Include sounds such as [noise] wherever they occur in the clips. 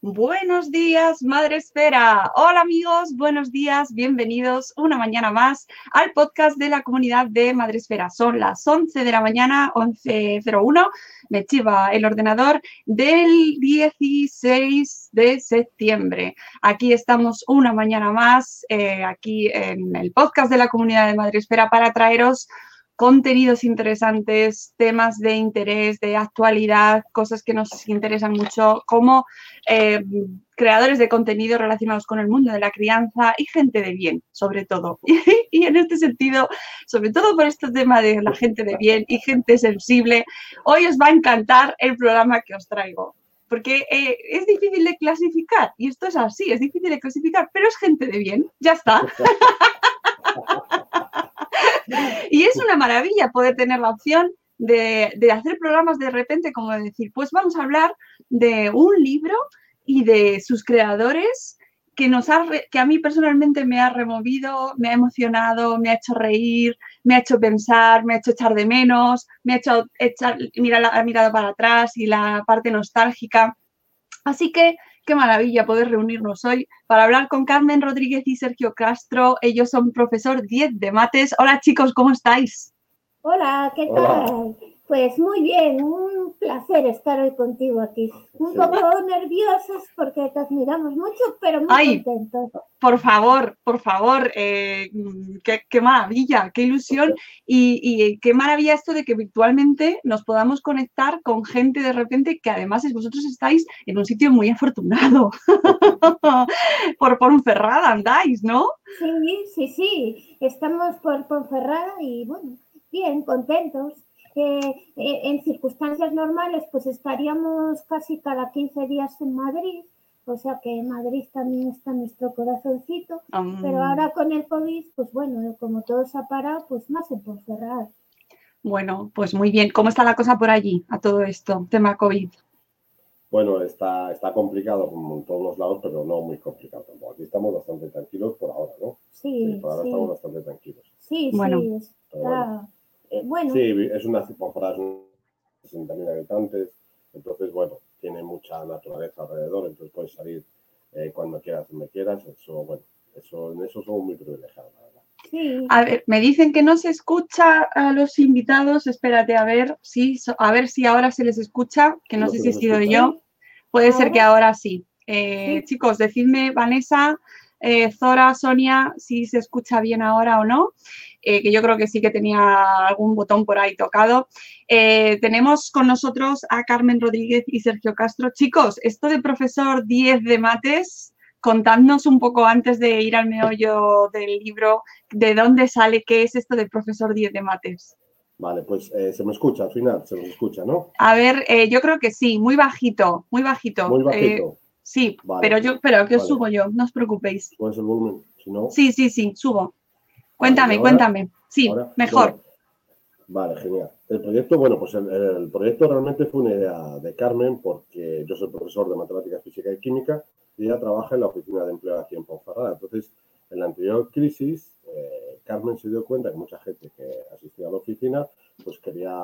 Buenos días, Madre Esfera. Hola amigos, buenos días, bienvenidos una mañana más al podcast de la comunidad de Madre Esfera. Son las 11 de la mañana, 11.01, me chiva el ordenador del 16 de septiembre. Aquí estamos una mañana más, eh, aquí en el podcast de la comunidad de Madre Esfera para traeros contenidos interesantes, temas de interés, de actualidad, cosas que nos interesan mucho como eh, creadores de contenido relacionados con el mundo de la crianza y gente de bien, sobre todo. [laughs] y en este sentido, sobre todo por este tema de la gente de bien y gente sensible, hoy os va a encantar el programa que os traigo. Porque eh, es difícil de clasificar, y esto es así, es difícil de clasificar, pero es gente de bien, ya está. [laughs] [laughs] y es una maravilla poder tener la opción de, hacer programas de repente, como decir, pues vamos a hablar de un libro y de sus creadores que, nos ha, que a mí personalmente me ha removido, me ha emocionado, me ha hecho reír, me ha hecho pensar, me ha hecho echar de menos, me ha hecho echar, mirar la mirada para atrás y la parte nostálgica. Así que qué maravilla poder reunirnos hoy para hablar con Carmen Rodríguez y Sergio Castro. Ellos son profesor 10 de mates. Hola chicos, ¿cómo estáis? Hola, ¿qué tal? Pues muy bien, un placer estar hoy contigo aquí. Un poco nerviosos porque te admiramos mucho, pero muy contentos. Por favor, por favor, eh, qué, maravilla, qué ilusión y, qué maravilla esto de que virtualmente nos podamos conectar con gente de repente que además vosotros estáis en un sitio muy afortunado. [laughs] por Ponferrada andáis, ¿no? Sí, sí, sí, estamos por Ponferrada y bueno, bien, contentos eh, en circunstancias normales pues estaríamos casi cada 15 días en Madrid, o sea que Madrid también está en nuestro corazoncito, pero ahora con el COVID, pues bueno, como todo se ha parado, pues más se puede cerrar. Bueno, pues muy bien. ¿Cómo está la cosa por allí a todo esto, tema COVID? Bueno, está, está complicado como en todos los lados, pero no muy complicado tampoco. Aquí estamos bastante tranquilos por ahora, ¿no? Sí. por ahora estamos bastante tranquilos. Sí, bueno. sí, está... Eh, bueno. Sí, es una temporada de 60.000 habitantes, entonces, bueno, tiene mucha naturaleza alrededor, entonces puedes salir eh, cuando quieras, donde quieras, eso, bueno, eso, en eso somos muy privilegiados, la verdad. Sí. A ver, me dicen que no se escucha a los invitados, espérate a ver si, a ver si ahora se les escucha, que no, sé si he sido yo, puede ser que ahora sí. Eh, chicos, decidme, Vanessa, Zora, Sonia, si se escucha bien ahora o no. Eh, que yo creo que sí que tenía algún botón por ahí tocado. Eh, tenemos con nosotros a Carmen Rodríguez y Sergio Castro. Chicos, esto de profesor 10 de mates, contadnos un poco antes de ir al meollo del libro, de dónde sale, qué es esto del profesor 10 de mates. Vale, pues eh, se me escucha al final, se me escucha, ¿no? A ver, eh, yo creo que sí, muy bajito, muy bajito. Muy Eh, bajito. sí, Vale. pero yo, pero que os subo yo, no os preocupéis. ¿Cuál es el volumen? Si no, Sí, sí, sí, subo. Cuéntame, ahora- cuéntame. Sí, ahora, mejor. bueno, vale, genial. El proyecto, bueno, pues el, el proyecto realmente fue una idea de Carmen porque yo soy profesor de matemáticas, física y química y ella trabaja en la oficina de empleo aquí en Ponferrada. Entonces, en la anterior crisis, eh, Carmen se dio cuenta que mucha gente que asistía a la oficina, pues quería,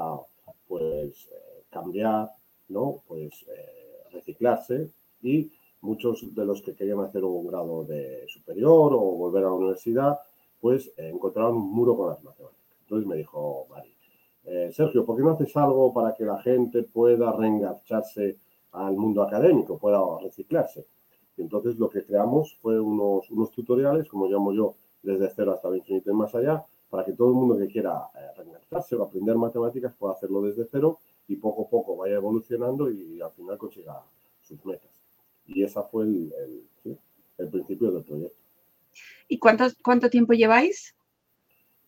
pues, eh, cambiar, ¿no? Pues, eh, reciclarse y muchos de los que querían hacer un grado de superior o volver a la universidad, pues eh, encontraron un muro con las matemáticas. Entonces me dijo Mari, eh, Sergio, ¿por qué no haces algo para que la gente pueda reengancharse al mundo académico, pueda reciclarse? Y entonces lo que creamos fue unos, unos tutoriales, como llamo yo, desde cero hasta el infinito y más allá, para que todo el mundo que quiera eh, o aprender matemáticas pueda hacerlo desde cero y poco a poco vaya evolucionando y al final consiga sus metas. Y esa fue el, el principio del proyecto. ¿Y cuántos, cuánto tiempo lleváis?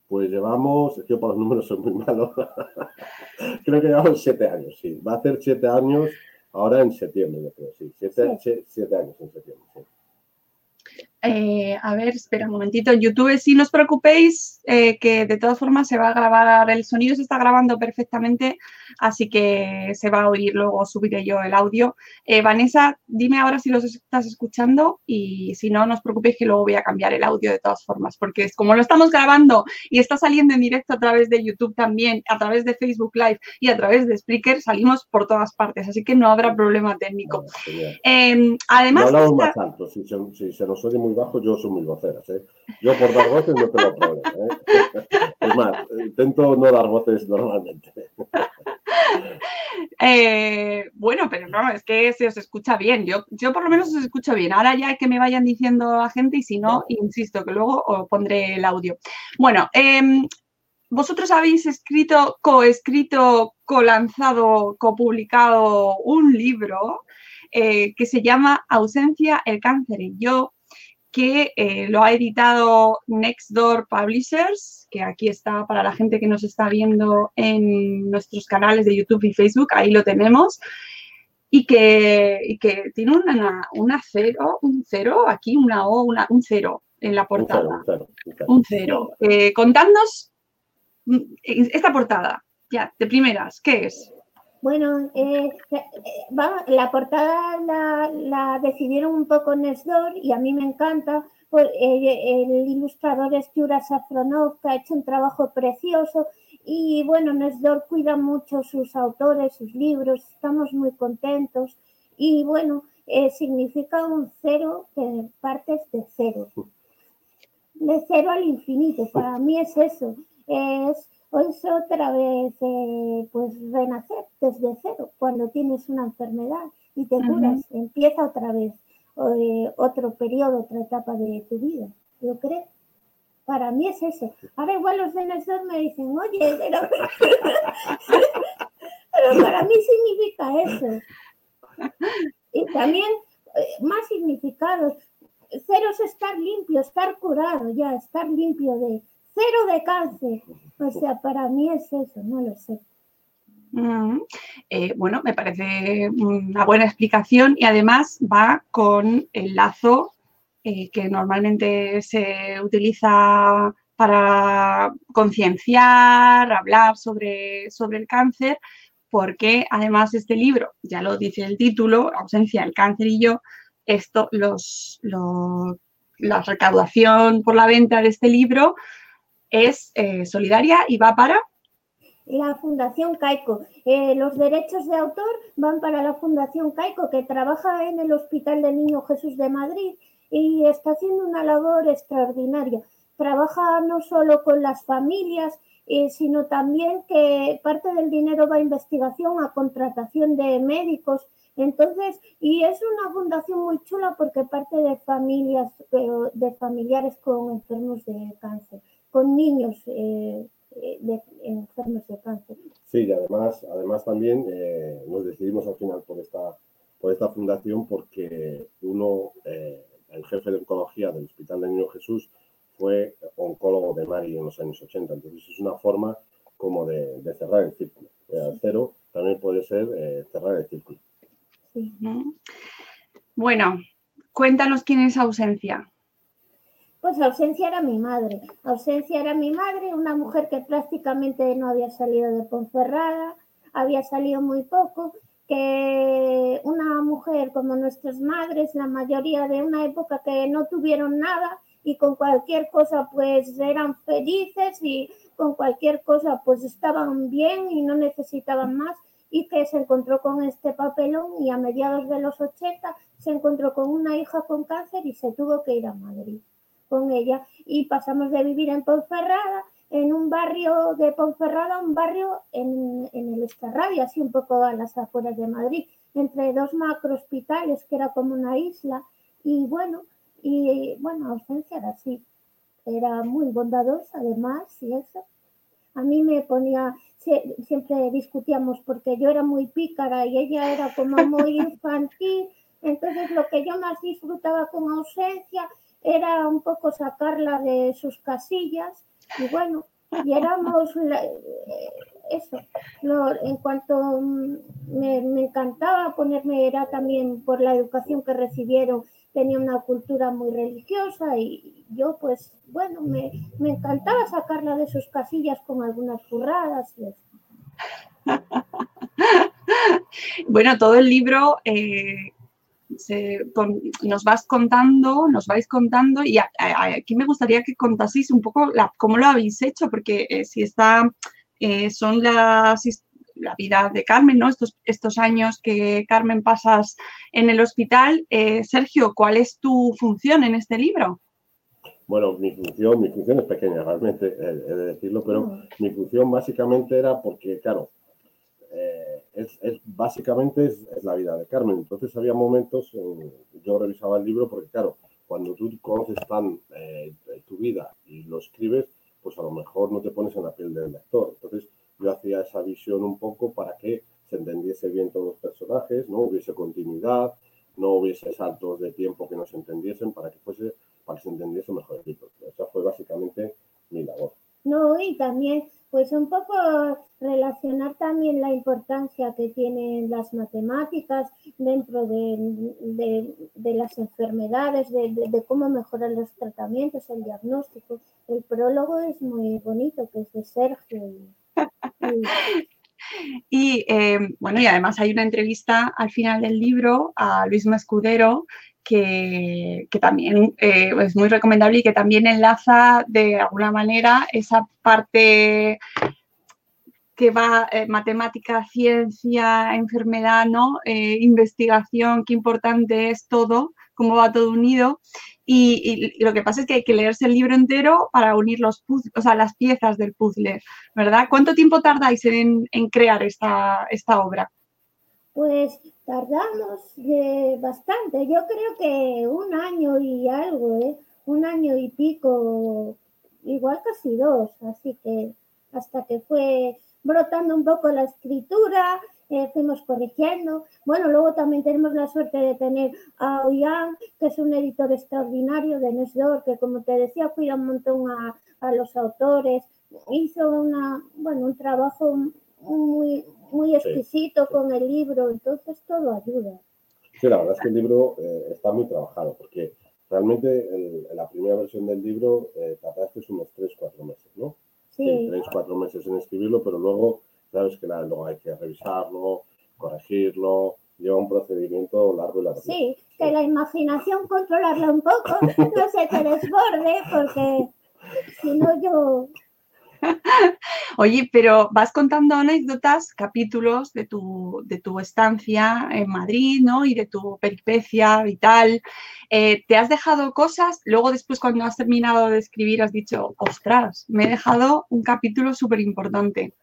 Pues llevamos, yo para los números soy muy malo, [laughs] creo que llevamos siete años, sí. Va a hacer siete años ahora en septiembre, yo creo, sí. Siete, sie- siete años en septiembre, sí. Eh, a ver, espera un momentito. En YouTube, si no os preocupéis, eh, que de todas formas se va a grabar, el sonido se está grabando perfectamente, así que se va a oír, luego subiré yo el audio. Eh, Vanessa, dime ahora si los estás escuchando y si no, no os preocupéis que luego voy a cambiar el audio de todas formas, porque es como lo estamos grabando y está saliendo en directo a través de YouTube también, a través de Facebook Live y a través de Spreaker, salimos por todas partes, así que no habrá problema técnico. No además, hablamos esta- más alto, si se, si se nos oye muy bajo, yo soy muy voceras, ¿eh? Yo por dar voces no tengo problema, ¿eh? [laughs] Es más, intento no dar voces normalmente. [laughs] Eh, bueno, pero no, es que se os escucha bien. Yo, yo por lo menos os escucho bien. Ahora ya que me vayan diciendo la gente y si no, insisto que luego os pondré el audio. Bueno, em, vosotros habéis escrito, coescrito, colanzado, copublicado un libro eh, que se llama Ausencia, el cáncer y yo, que eh, lo ha editado Nextdoor Publishers, que aquí está para la gente que nos está viendo en nuestros canales de YouTube y Facebook, ahí lo tenemos. Y que, y que tiene una, una cero, un cero, aquí una O, una, un cero en la Un portada. cero, un cero, un cero. Un cero. Eh, contadnos mm, esta portada, ya, de primeras, ¿qué es? Bueno, eh, eh, va- la portada la, la decidieron un poco Nesdor y a mí me encanta. Pues, eh, el ilustrador es Yura Safronov, que ha hecho un trabajo precioso. Y bueno, Nesdor cuida mucho sus autores, sus libros, estamos muy contentos. Y bueno, eh, significa un cero que partes de cero. De cero al infinito, para mí es eso. Es, es otra vez, eh, pues renacer desde cero, cuando tienes una enfermedad y te curas, empieza otra vez eh, otro periodo, otra etapa de tu vida, yo creo. Para mí es eso. Ahora igual los Nestor me dicen, oye, pero, [laughs] pero para mí significa eso. Y también eh, más significados. Cero es estar limpio, estar curado ya, estar limpio de cero de cáncer. O sea, para mí es eso, no lo sé. Mm, eh, bueno, me parece una buena explicación y además va con el lazo eh, que normalmente se utiliza para concienciar, hablar sobre, sobre el cáncer, porque además este libro, ya lo dice el título, Ausencia, el cáncer y yo, esto, los- la recaudación por la venta de este libro es eh, solidaria y va para La Fundación Caico. Eh, los derechos de autor van para la Fundación Caico, que trabaja en el Hospital del Niño Jesús de Madrid y está haciendo una labor extraordinaria. Trabaja no solo con las familias, eh, sino también que parte del dinero va a investigación, a contratación de médicos. Entonces, y es una fundación muy chula porque parte de familias, de familiares con enfermos de cáncer, con niños eh, eh, de, enfermos de cáncer. Sí, y además, además también eh, nos decidimos al final por esta, por esta fundación porque uno, eh, en jefe de oncología del Hospital del Niño Jesús fue oncólogo de Mari en los años 80. Entonces es una forma como de, cerrar el círculo. El cero también puede ser eh, cerrar el círculo. Bueno, cuéntanos quién es ausencia. Pues ausencia era mi madre. Ausencia era mi madre, una mujer que prácticamente no había salido de Ponferrada, había salido muy poco, que una mujer como nuestras madres, la mayoría de una época que no tuvieron nada y con cualquier cosa pues eran felices y con cualquier cosa pues estaban bien y no necesitaban más y que se encontró con este papelón y a mediados de los 80 se encontró con una hija con cáncer y se tuvo que ir a Madrid con ella y pasamos de vivir en Ponferrada, en un barrio de Ponferrada, un barrio en, en el Estarrabia, así un poco a las afueras de Madrid, entre dos macro hospitales que era como una isla. Y bueno, y bueno, ausencia era así, era muy bondadosa además y eso. A mí me ponía, siempre discutíamos porque yo era muy pícara y ella era como muy [laughs] infantil, entonces lo que yo más disfrutaba con ausencia era un poco sacarla de sus casillas y bueno, y éramos eh, eso, en cuanto me, encantaba ponerme, era también por la educación que recibieron, tenía una cultura muy religiosa y yo pues bueno, me, encantaba sacarla de sus casillas con algunas curradas y eso. [laughs] bueno, todo el libro eh, nos vas contando, nos vais contando y aquí me gustaría que contaseis un poco cómo lo habéis hecho, porque eh, si está, eh, son las, la vida de Carmen, ¿no? Estos, estos años que Carmen pasas en el hospital. Eh, Sergio, ¿cuál es tu función en este libro? Bueno, mi función, mi función es pequeña, realmente, he de decirlo, pero mm. mi función básicamente era porque, claro, es, básicamente es, la vida de Carmen. Entonces había momentos, en, yo revisaba el libro porque claro, cuando tú conoces tan eh, tu vida y lo escribes, pues a lo mejor no te pones en la piel del lector. Entonces yo hacía esa visión un poco para que se entendiese bien todos los personajes, no hubiese continuidad, no hubiese saltos de tiempo que no se entendiesen para que fuese, para que se entendiese mejor el libro. Esa fue básicamente mi labor. No, y también pues un poco relacionar también la importancia que tienen las matemáticas dentro de, las enfermedades, de, cómo mejorar los tratamientos, el diagnóstico. El prólogo es muy bonito, que es de Sergio. [laughs] Y, eh, bueno, y además hay una entrevista al final del libro a Luis Mascudero que, también eh, es muy recomendable y que también enlaza de alguna manera esa parte que va eh, matemática, ciencia, enfermedad, ¿no? Eh, investigación, qué importante es todo, cómo va todo unido. Y, lo que pasa es que hay que leerse el libro entero para unir los o sea, las piezas del puzzle, ¿verdad? ¿Cuánto tiempo tardáis en, en crear esta, esta obra? Pues tardamos eh, bastante, yo creo que un año y algo, ¿eh? un año y pico, igual casi dos, así que hasta que fue brotando un poco la escritura, eh, fuimos corrigiendo. Bueno, luego también tenemos la suerte de tener a Oyan, que es un editor extraordinario de Nesdor, que como te decía, cuida un montón a, a los autores, hizo una, bueno, un trabajo muy, muy exquisito con el libro, entonces todo ayuda. Sí, la verdad es que el libro eh, está muy trabajado, porque realmente en, la primera versión del libro eh, tardaste unos 3-4 meses, ¿no? Sí. 3-4 meses en escribirlo, pero luego, sabes que luego hay que revisarlo, corregirlo, lleva un procedimiento largo y largo. Sí, que la imaginación controlarla un poco, [laughs] no se te desborde, porque si no yo [laughs] Oye, pero vas contando anécdotas, capítulos de tu, de tu estancia en Madrid, ¿no? Y de tu peripecia vital. Eh, ¿Te has dejado cosas? Luego después cuando has terminado de escribir has dicho, ostras, me he dejado un capítulo súper importante.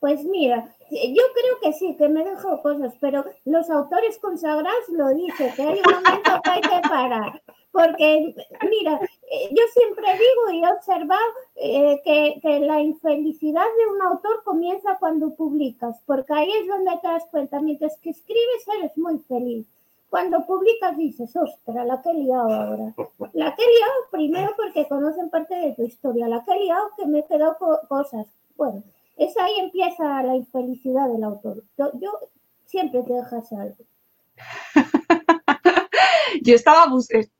Pues mira, yo creo que sí, que me dejado cosas, pero los autores consagrados lo dicen, que hay un momento que hay que parar. Porque, mira, eh, yo siempre digo y he observado eh, que, la infelicidad de un autor comienza cuando publicas, porque ahí es donde te das cuenta, mientras que escribes eres muy feliz, cuando publicas dices, ostra, la que he liado ahora. La que he liado primero porque conocen parte de tu historia, la que he liado que me he quedado cosas. Bueno, es ahí empieza la infelicidad del autor. Yo, siempre te dejas algo. [laughs] Yo estaba,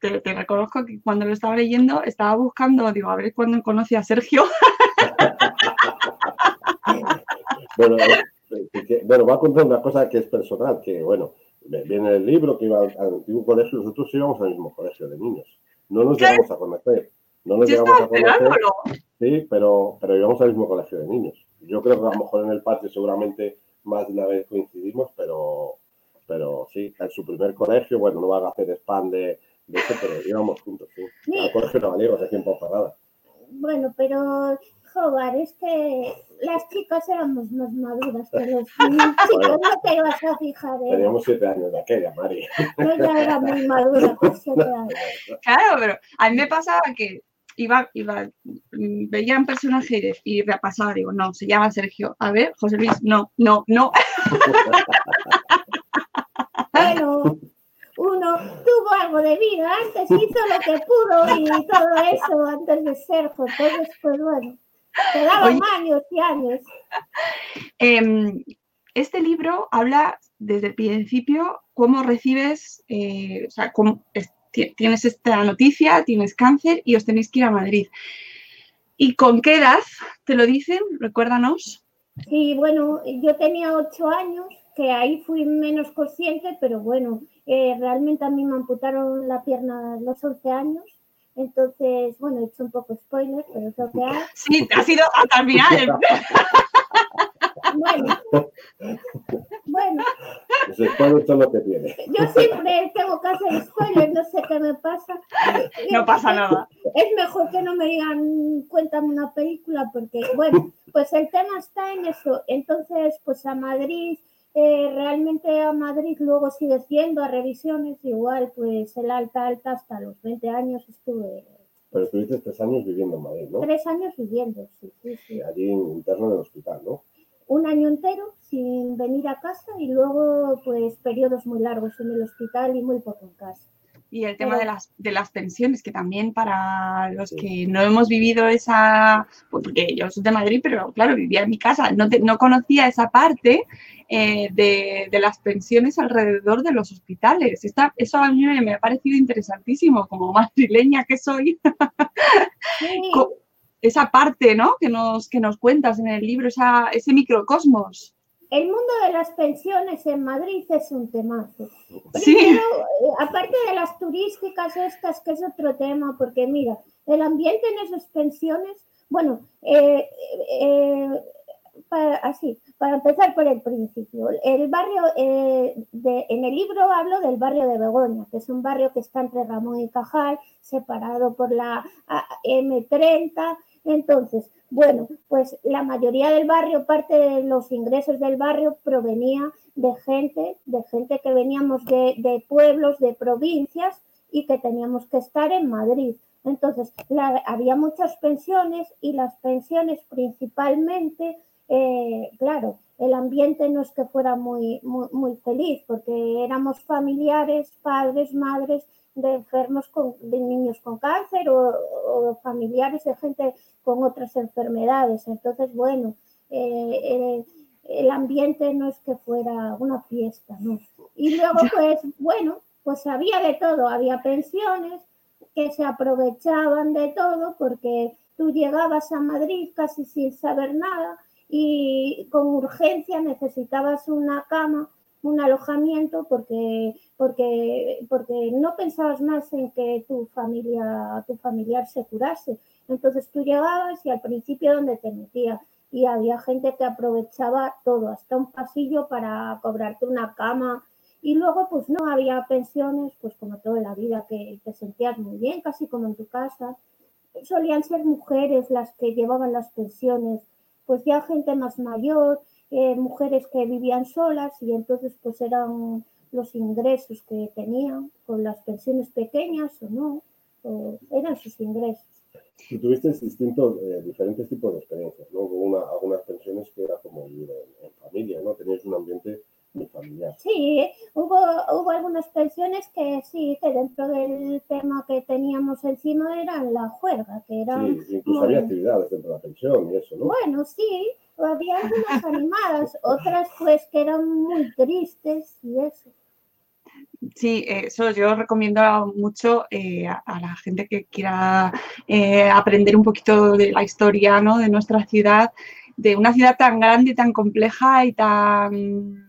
te, te, reconozco que cuando lo estaba leyendo, estaba buscando, digo, a ver cuándo conocí a Sergio. [laughs] bueno, eh, bueno, voy a contar una cosa que es personal, que bueno, viene el libro que iba al, antiguo colegio, nosotros íbamos al mismo colegio de niños. No nos llegamos a conocer. No nos llegamos a conocer. Sí, pero, pero íbamos al mismo colegio de niños. Yo creo que a lo mejor en el patio seguramente más de una vez coincidimos, pero, pero sí, en su primer colegio, bueno, no va a hacer spam de, de eso, pero íbamos juntos, sí. Al colegio de Vallegos, aquí en Ponferrada. Bueno, pero Jobar, es que las chicas éramos más maduras que los chicos, no [laughs] te ibas a fijar. ¿eh? Teníamos siete años de aquella, Mari. Yo ya era muy madura con [laughs] siete años. Claro, pero a mí me pasaba que iba, iba, veía un personaje y repasaba, digo, no, se llama Sergio. A ver, José Luis, no, no, no. [laughs] Bueno, uno tuvo algo de vida, antes hizo lo que pudo y todo eso antes de ser Entonces, pues bueno, quedaban años y años. Em, este libro habla desde el principio cómo recibes, eh, o sea, cómo tienes esta noticia, tienes cáncer y os tenéis que ir a Madrid. ¿Y con qué edad te lo dicen? Recuérdanos. Sí, bueno, yo tenía ocho años, que ahí fui menos consciente, pero bueno, eh, realmente a mí me amputaron la pierna a los 11 años. Entonces, bueno, he hecho un poco spoiler, pero es lo que hay. Sí, ha sido hasta el final. bueno, bueno. Los spoilers son lo que tiene. Yo siempre tengo que hacer spoilers, no sé qué me pasa. No pasa nada. Es mejor que no me digan, cuéntame una película, porque, bueno, pues el tema está en eso. Entonces, pues a Madrid realmente a Madrid luego sigue siendo a revisiones, igual pues el alta, alta hasta los 20 años estuve. Pero estuviste tres años viviendo en Madrid, ¿no? Tres años viviendo, sí, sí, sí. Allí interno en el hospital, ¿no? Un año entero sin venir a casa y luego pues periodos muy largos en el hospital y muy poco en casa. Y el tema de las, de las pensiones, que también para los que no hemos vivido esa, pues, porque yo soy de Madrid, pero claro, vivía en mi casa, no, no conocía esa parte eh, de, de, las pensiones alrededor de los hospitales. Esta, eso a mí me ha parecido interesantísimo, como madrileña que soy. esa parte, ¿no? Que nos, que nos cuentas en el libro, esa, ese microcosmos. El mundo de las pensiones en Madrid es un temazo. Primero, eh, aparte de las turísticas estas, que es otro tema, porque mira, el ambiente en esas pensiones, bueno, eh, eh, así, para empezar por el principio, el barrio, de, en el libro hablo del barrio de Begoña, que es un barrio que está entre Ramón y Cajal, separado por la M30, entonces, bueno, pues la mayoría del barrio, parte de los ingresos del barrio provenía de gente, de gente que veníamos de, pueblos, de provincias y que teníamos que estar en Madrid. Entonces, había muchas pensiones y las pensiones principalmente, eh, claro, el ambiente no es que fuera muy, muy feliz porque éramos familiares, padres, madres de enfermos, con, de niños con cáncer o, familiares de gente con otras enfermedades. Entonces, bueno, eh, eh, el ambiente no es que fuera una fiesta, ¿no? Y luego, pues, bueno, pues había de todo, había pensiones que se aprovechaban de todo porque tú llegabas a Madrid casi sin saber nada y con urgencia necesitabas una cama un alojamiento porque, porque, porque no pensabas más en que tu familia, tu familiar se curase. Entonces tú llegabas y al principio donde te metías y había gente que aprovechaba todo, hasta un pasillo para cobrarte una cama. Y luego, pues no había pensiones, pues como toda la vida, que te sentías muy bien, casi como en tu casa. Solían ser mujeres las que llevaban las pensiones, pues ya gente más mayor, eh, mujeres que vivían solas y entonces pues eran los ingresos que tenían con las pensiones pequeñas o no, eran sus ingresos. Tú tuviste distintos, eh, diferentes tipos de experiencias, ¿no? Hubo una, algunas pensiones que era como vivir en, familia, ¿no? Tenías un ambiente familiar. Sí, hubo, hubo algunas pensiones que sí, que dentro del tema que teníamos encima eran la juerga, que eran... Sí, incluso había actividades dentro de la pensión y eso, ¿no? Bueno, sí, había algunas animadas, otras pues que eran muy tristes y eso. Sí, eso yo recomiendo mucho eh, a, a la gente que quiera eh, aprender un poquito de la historia ¿no? de nuestra ciudad, de una ciudad tan grande, tan compleja y tan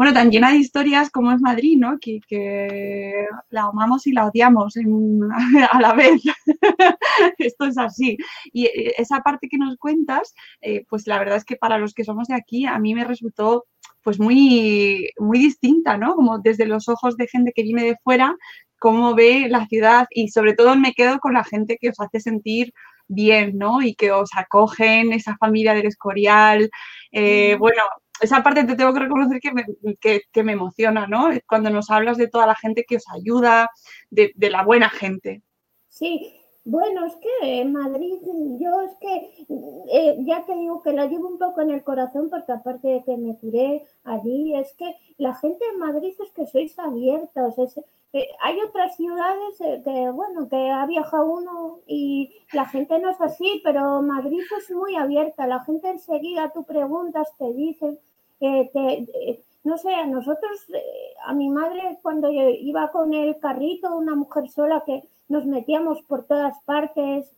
bueno, tan llena de historias como es Madrid, ¿no? Que, que la amamos y la odiamos en- [laughs] a la vez. [laughs] Esto es así. Y eh, esa parte que nos cuentas, eh, pues la verdad es que para los que somos de aquí, a mí me resultó pues muy, muy distinta, ¿no? Como desde los ojos de gente que viene de fuera, cómo ve la ciudad y sobre todo me quedo con la gente que os hace sentir bien, ¿no? Y que os acogen, esa familia del Escorial. Eh, bueno, esa parte te tengo que reconocer que me, que, me emociona, ¿no? Cuando nos hablas de toda la gente que os ayuda, de, de la buena gente. Sí, bueno, es que Madrid, yo es que eh, ya te digo que lo llevo un poco en el corazón porque aparte de que me curé allí, es que la gente en Madrid es que sois abiertos. es- eh, hay otras ciudades eh, que, bueno, que ha viajado uno y la gente no es así, pero Madrid es muy abierta. La gente enseguida tú preguntas, te dicen, eh, te- eh, no sé, a nosotros, eh, a mi madre cuando iba con el carrito, una mujer sola que nos metíamos por todas partes,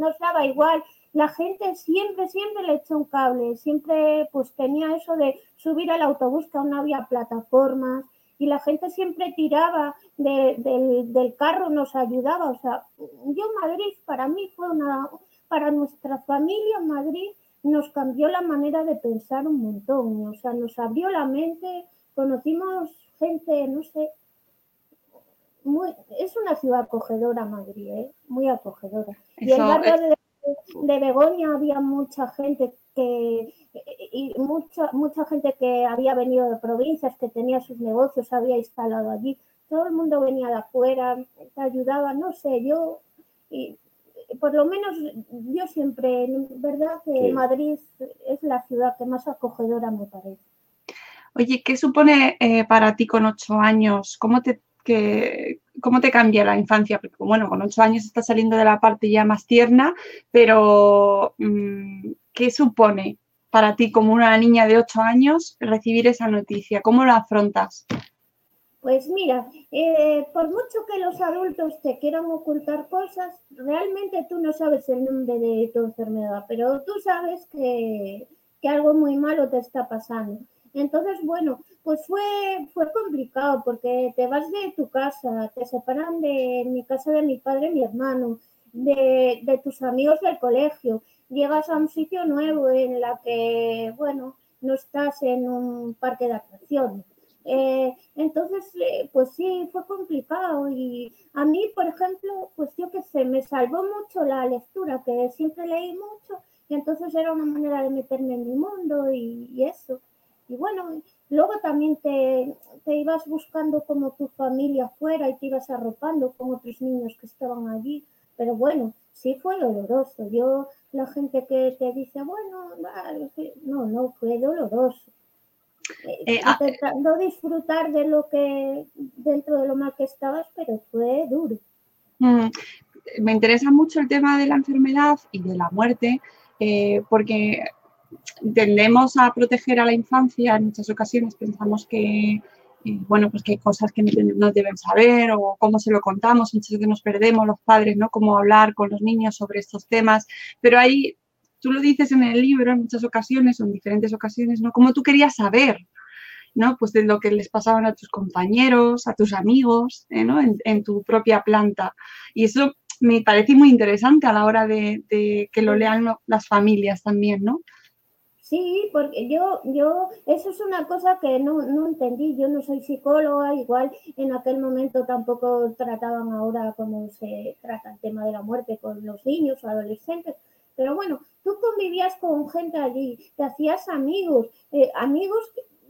nos daba igual. La gente siempre, siempre le echó un cable, siempre pues tenía eso de subir al autobús que aún no había plataformas y la gente siempre tiraba de- del, del carro, nos ayudaba. O sea, yo Madrid para mí fue una, para nuestra familia Madrid nos cambió la manera de pensar un montón, o sea, nos abrió la mente, conocimos gente, no sé, muy, es una ciudad acogedora Madrid, ¿eh? muy acogedora. Y el Eso barrio de, de Begoña había mucha gente que y mucha mucha gente que había venido de provincias, que tenía sus negocios, había instalado allí. Todo el mundo venía de afuera, te ayudaba, no sé, yo y por lo menos yo siempre, verdad que Sí. Madrid es la ciudad que más acogedora me parece. Oye, ¿qué supone eh, para ti con ocho años? ¿Cómo te, que- ¿Cómo te cambia la infancia? Porque, bueno, con ocho años estás saliendo de la parte ya más tierna, pero mm, ¿qué supone para ti como una niña de ocho años recibir esa noticia? ¿Cómo lo afrontas? Pues mira, eh, por mucho que los adultos te quieran ocultar cosas, realmente tú no sabes el nombre de tu enfermedad, pero tú sabes que, que algo muy malo te está pasando. Entonces, bueno, pues fue, fue complicado porque te vas de tu casa, te separan de mi casa de mi padre mi hermano, de, de tus amigos del colegio, llegas a un sitio nuevo en la que, bueno, no estás en un parque de atracciones. Eh, entonces, eh, pues sí, fue complicado y a mí, por ejemplo, pues yo qué sé, me salvó mucho la lectura, que siempre leí mucho y entonces era una manera de meterme en mi mundo y, y eso. Y bueno, luego también te, te ibas buscando como tu familia fuera y te ibas arropando con otros niños que estaban allí. Pero bueno, sí fue doloroso. Yo, la gente que te dice, bueno, vale, sí", no, no, fue doloroso. Eh, Eh, intentando disfrutar de lo que, dentro de lo mal que estabas, pero fue duro. Mm, me interesa mucho el tema de la enfermedad y de la muerte, eh, porque tendemos a proteger a la infancia en muchas ocasiones, pensamos que, eh, bueno, pues que hay cosas que no, deben saber o cómo se lo contamos, muchas veces nos perdemos los padres, ¿no? Cómo hablar con los niños sobre estos temas, pero ahí, tú lo dices en el libro en muchas ocasiones o en diferentes ocasiones, ¿no? Cómo tú querías saber, ¿no? Pues de lo que les pasaban a tus compañeros, a tus amigos, eh, ¿no? En, tu propia planta. Y eso me parece muy interesante a la hora de, que lo lean las familias también, ¿no? Sí, porque yo, yo, eso es una cosa que no, no entendí. Yo no soy psicóloga, igual en aquel momento tampoco trataban ahora como se trata el tema de la muerte con los niños o adolescentes. Pero bueno, tú convivías con gente allí, te hacías amigos, eh, amigos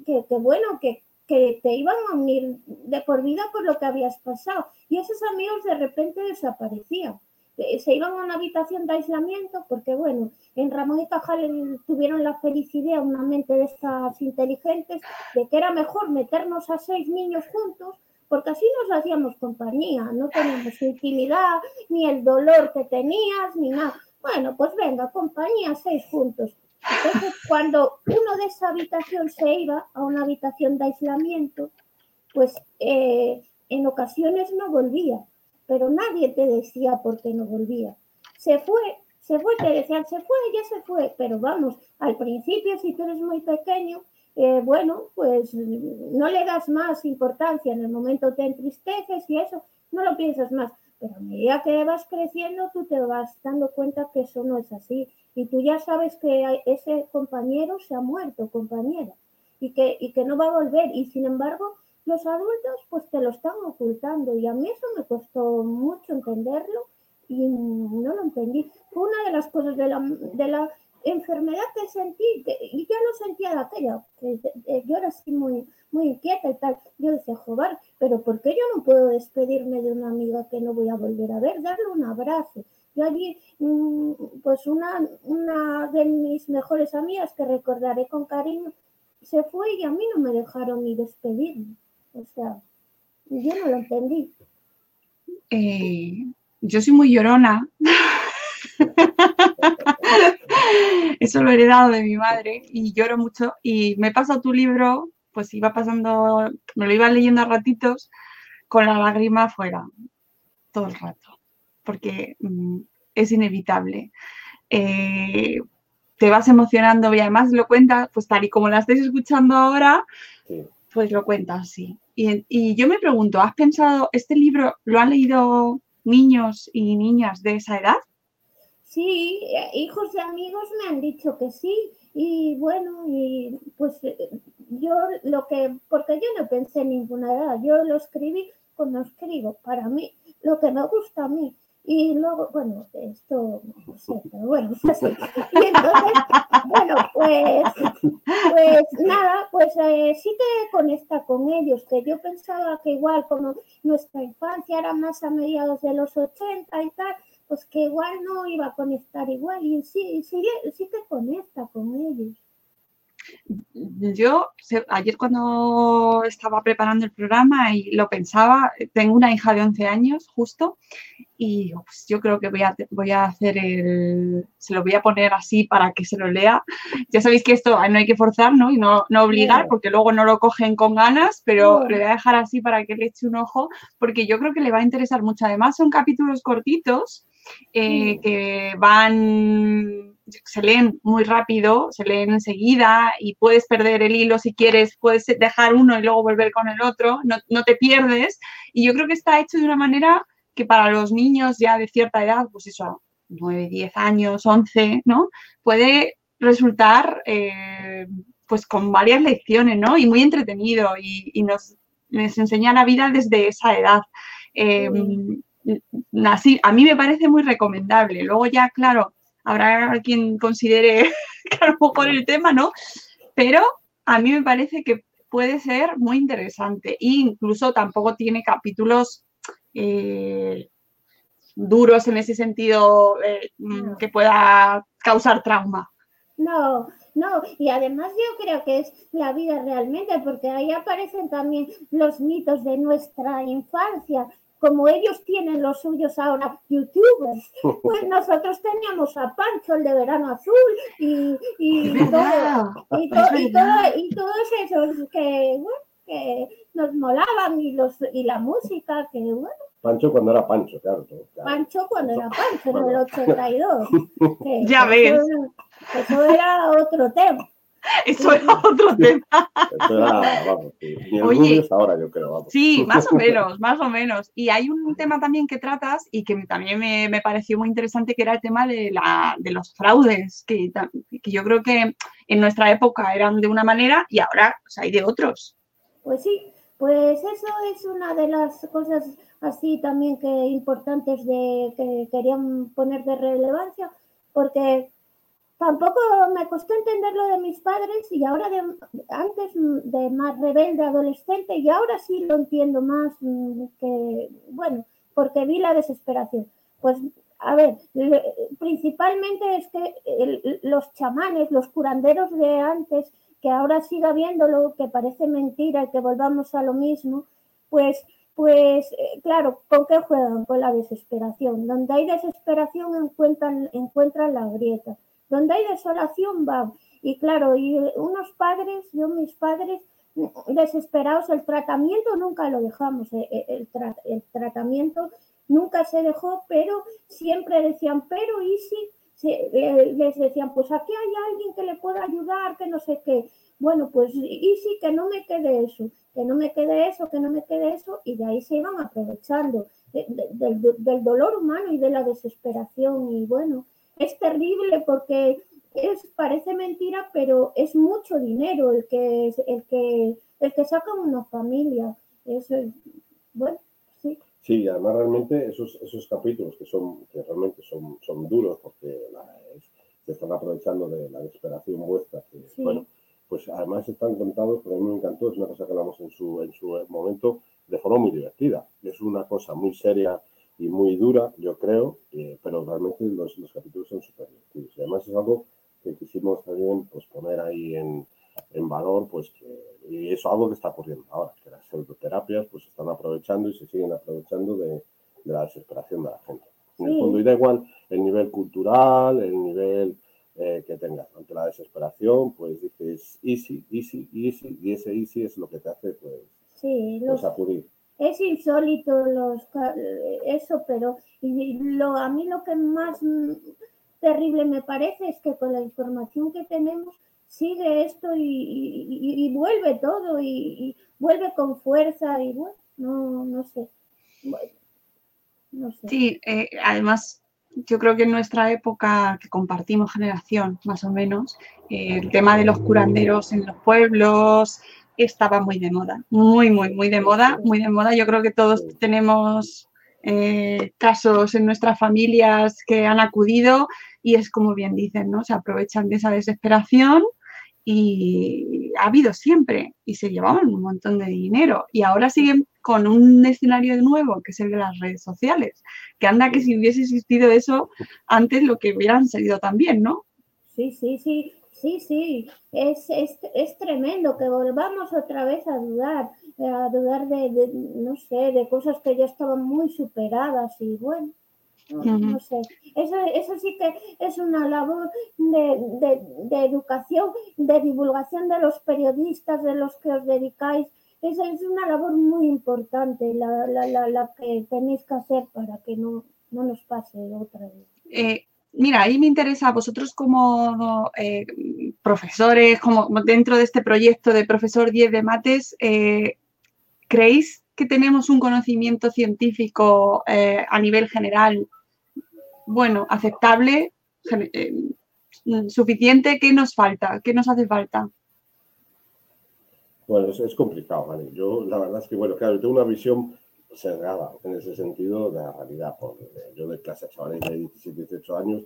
que, bueno, que, que te iban a unir de por vida por lo que habías pasado. Y esos amigos de repente desaparecían. eh, se iban a una habitación de aislamiento porque, bueno, en Ramón y Cajal tuvieron la feliz idea, una mente de estas inteligentes, de que era mejor meternos a seis niños juntos porque así nos hacíamos compañía, no teníamos intimidad, ni el dolor que tenías, ni nada. Bueno, pues venga, compañía, seis juntos. Entonces, cuando uno de esa habitación se iba a una habitación de aislamiento, pues eh, en ocasiones no volvía, pero nadie te decía por qué no volvía. Se fue, se fue, te decían, se fue, ya se fue, pero vamos, al principio si tú eres muy pequeño, eh, bueno, pues no le das más importancia, en el momento te entristeces y eso, no lo piensas más, pero a medida que vas creciendo tú te vas dando cuenta que eso no es así. Y tú ya sabes que ese compañero se ha muerto, compañera, y que, y que no va a volver. Y sin embargo los adultos pues te lo están ocultando. Y a mí eso me costó mucho entenderlo y no lo entendí. Una de las cosas de la, de la enfermedad que sentí, que, y ya no sentía de aquella, que, yo era así muy, muy inquieta y tal. Yo decía, joder, pero ¿por qué yo no puedo despedirme de una amiga que no voy a volver a ver? Darle un abrazo. Yo allí, mm, pues una, una de mis mejores amigas que recordaré con cariño, se fue y a mí no me dejaron ni despedirme. O sea, yo no lo entendí. Eh, yo soy muy llorona. [laughs] Eso lo he heredado de mi madre y lloro mucho. Y me he pasado tu libro, pues iba pasando, me lo iba leyendo a ratitos con la lágrima afuera, todo el rato, porque mm, es inevitable. Eh, te vas emocionando y además lo cuentas, pues tal y como la estáis escuchando ahora, pues lo cuentas, sí. Y, y, yo me pregunto, ¿has pensado, este libro lo han leído niños y niñas de esa edad? Sí, hijos de amigos me han dicho que sí. Y bueno, y pues yo lo que, porque yo no pensé en ninguna edad, yo lo escribí como escribo, para mí, lo que me gusta a mí. Y luego, bueno, esto, no sé, pero bueno. [laughs] Y entonces, bueno, pues, pues nada, pues eh, sí que conecta con ellos, que yo pensaba que igual como nuestra infancia era más a mediados de los 80 y tal, pues que igual no iba a conectar igual y sí, sí, sí que conecta con ellos. Yo ayer cuando estaba preparando el programa y lo pensaba, tengo una hija de 11 años justo y pues, yo creo que voy a, voy a hacer el, se lo voy a poner así para que se lo lea. Ya sabéis que esto no hay que forzar ¿no? y no, no obligar porque luego no lo cogen con ganas, pero le voy a dejar así para que le eche un ojo porque yo creo que le va a interesar mucho. Además son capítulos cortitos eh, que van, se leen muy rápido, se leen enseguida y puedes perder el hilo si quieres, puedes dejar uno y luego volver con el otro, no, no te pierdes. Y yo creo que está hecho de una manera que para los niños ya de cierta edad, pues eso, 9, 10 años, 11, ¿no? Puede resultar eh, pues con varias lecciones, ¿no? Y muy entretenido y, nos, enseña la vida desde esa edad. Eh, así, a mí me parece muy recomendable. Luego ya, claro, habrá quien considere [laughs] que a lo mejor el tema, ¿no? Pero a mí me parece que puede ser muy interesante e incluso tampoco tiene capítulos eh, duros en ese sentido eh, mm, que pueda causar trauma. No, no, y además yo creo que es la vida realmente, porque ahí aparecen también los mitos de nuestra infancia, como ellos tienen los suyos ahora, youtubers, [laughs] pues nosotros teníamos a Pancho, el de verano azul, y, y, todo, y, y, todos esos que, bueno, que nos molaban y, los, y la música, que bueno. Pancho cuando era Pancho, claro. Pancho cuando era Pancho, en el 82. [laughs] ya ves. eso era otro tema. Eso era otro tema. Eso era, vamos, ni el Oye, ahora, yo creo. Vamos. Sí, [laughs] más o menos, más o menos. Y hay un tema también que tratas y que también me, me pareció muy interesante, que era el tema de, la, de los fraudes, que, que, yo creo que en nuestra época eran de una manera y ahora pues, hay de otros. Pues sí, pues eso es una de las cosas así también que importantes de que querían poner de relevancia, porque tampoco me costó entender lo de mis padres y ahora de, antes de más rebelde adolescente y ahora sí lo entiendo más mm, que bueno porque vi la desesperación pues a ver, principalmente es que los chamanes, los curanderos de antes, que ahora siga viéndolo, que parece mentira y que volvamos a lo mismo, pues, pues eh, claro, ¿con qué juegan? Con la desesperación. Donde hay desesperación encuentran, encuentran la grieta. Donde hay desolación van. Y claro, y unos padres, yo mis padres, desesperados, el tratamiento nunca lo dejamos, eh, eh, el, el tratamiento nunca se dejó, pero siempre decían, pero ¿y si les decían, pues aquí hay alguien que le pueda ayudar, que no sé qué. Bueno, pues y sí, que no me quede eso, que no me quede eso, que no me quede eso, y de ahí se iban aprovechando del, dolor humano y de la desesperación. Y bueno, es terrible porque es, parece mentira, pero es mucho dinero el que, el que, el que saca una familia. Eso bueno, Sí, además realmente esos, esos capítulos que son que realmente son, son duros porque se están aprovechando de la desesperación vuestra, bueno, pues además están contados, porque a mí me encantó, es una cosa que hablamos en su, en su momento, de forma muy divertida. Es una cosa muy seria y muy dura, yo creo, eh, pero realmente los, los capítulos son súper divertidos. Y además es algo que quisimos también pues, poner ahí en, en valor, pues que, y eso es algo que está ocurriendo ahora, que las pseudoterapias pues están aprovechando y se siguen aprovechando de, la desesperación de la gente. En el fondo, y da igual el nivel cultural, el nivel eh, que tengas. Ante la desesperación, pues dices easy, easy, easy, y ese easy es lo que te hace, pues, sí, pues, los, acudir. Es insólito los, eso, pero y lo, a mí lo que más terrible me parece es que con la información que tenemos sigue esto y, vuelve todo y, vuelve con fuerza y bueno, no, no sé. Sí, eh, además yo creo que en nuestra época que compartimos generación, más o menos, eh, el tema de los curanderos en los pueblos estaba muy de moda, muy, muy, muy de moda, muy de moda. Yo creo que todos tenemos eh, casos en nuestras familias que han acudido y es como bien dicen, ¿no? Se aprovechan de esa desesperación y ha habido siempre y se llevaban un montón de dinero y ahora siguen con un escenario nuevo que es el de las redes sociales, que anda que si hubiese existido eso antes lo que hubieran salido también, ¿no? Sí, sí, sí, sí, sí, es, es, es tremendo que volvamos otra vez a dudar, a dudar de, no sé, de cosas que ya estaban muy superadas y bueno. No, sé, eso, eso sí que es una labor de, educación, de divulgación de los periodistas, de los que os dedicáis. Esa es una labor muy importante la, la, la, que tenéis que hacer para que no, no nos pase otra vez. Eh, mira, ahí me interesa, vosotros como eh, profesores, como dentro de este proyecto de profesor 10 de mates, eh, ¿creéis que tenemos un conocimiento científico eh, a nivel general, bueno, aceptable, suficiente? ¿Qué nos falta? ¿Qué nos hace falta? Bueno, es, complicado, ¿vale? Yo la verdad es que, bueno, claro, tengo una visión cerrada en ese sentido de la realidad. Porque yo de clase a chavales de 17, 18 años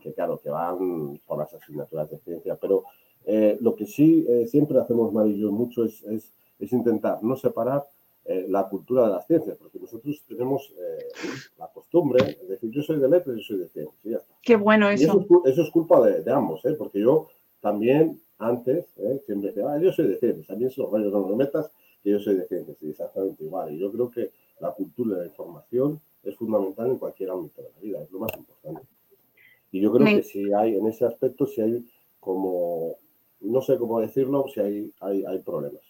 que, claro, que van por las asignaturas de ciencia, pero eh, lo que sí siempre hacemos Mari y yo mucho es, es, es intentar no separar eh, la cultura de las ciencias, porque nosotros tenemos eh, la costumbre de decir yo soy de letras y yo soy de ciencias. Qué bueno eso. eso, es, culpa de, ambos, ¿eh? porque yo también antes siempre decía, ah, yo soy de ciencias, también son los rayos no me metas que yo soy de ciencias, y exactamente igual. Y yo creo que la cultura de la información es fundamental en cualquier ámbito de la vida, es lo más importante. Y yo creo que si hay, en ese aspecto, si hay como, no sé cómo decirlo, si hay, hay, hay problemas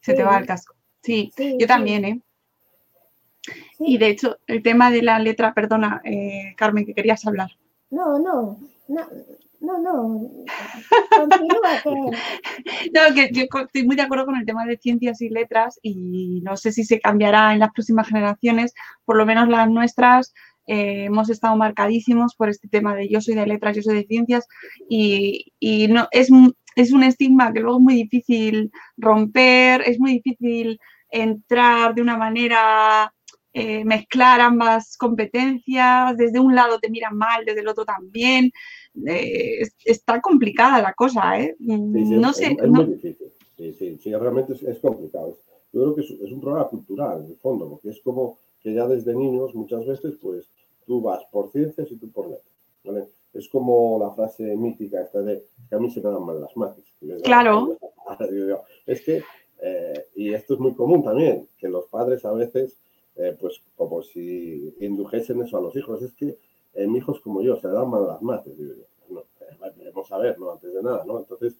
se te va el casco. Sí, yo también, ¿eh? Y de hecho, el tema de la letra, perdona, eh, Carmen, que querías hablar. No, no, no, no, no. Continúa [laughs] no, que yo estoy muy de acuerdo con el tema de ciencias y letras y no sé si se cambiará en las próximas generaciones, por lo menos las nuestras. Eh, hemos estado marcadísimos por este tema de yo soy de letras, yo soy de ciencias y, y no es es un estigma que luego es muy difícil romper, es muy difícil entrar de una manera, eh, mezclar ambas competencias, desde un lado te miran mal, desde el otro también. Eh, está complicada la cosa, ¿eh? no sé. Es, muy difícil. Sí, sí, sí realmente es, complicado. Yo creo que es, un problema cultural, en el fondo, porque es como que ya desde niños muchas veces, pues tú vas por ciencias y tú por letras. ¿vale? Es como la frase mítica esta de que a mí se me dan mal las mates. Claro. [laughs] Es que, eh, y esto es muy común también, que los padres a veces, eh, pues como si indujesen eso a los hijos, es que eh, mi hijo es como yo, se dan mal las mates. Digo yo, no, debemos saber, ¿no? Antes de nada, ¿no? Entonces,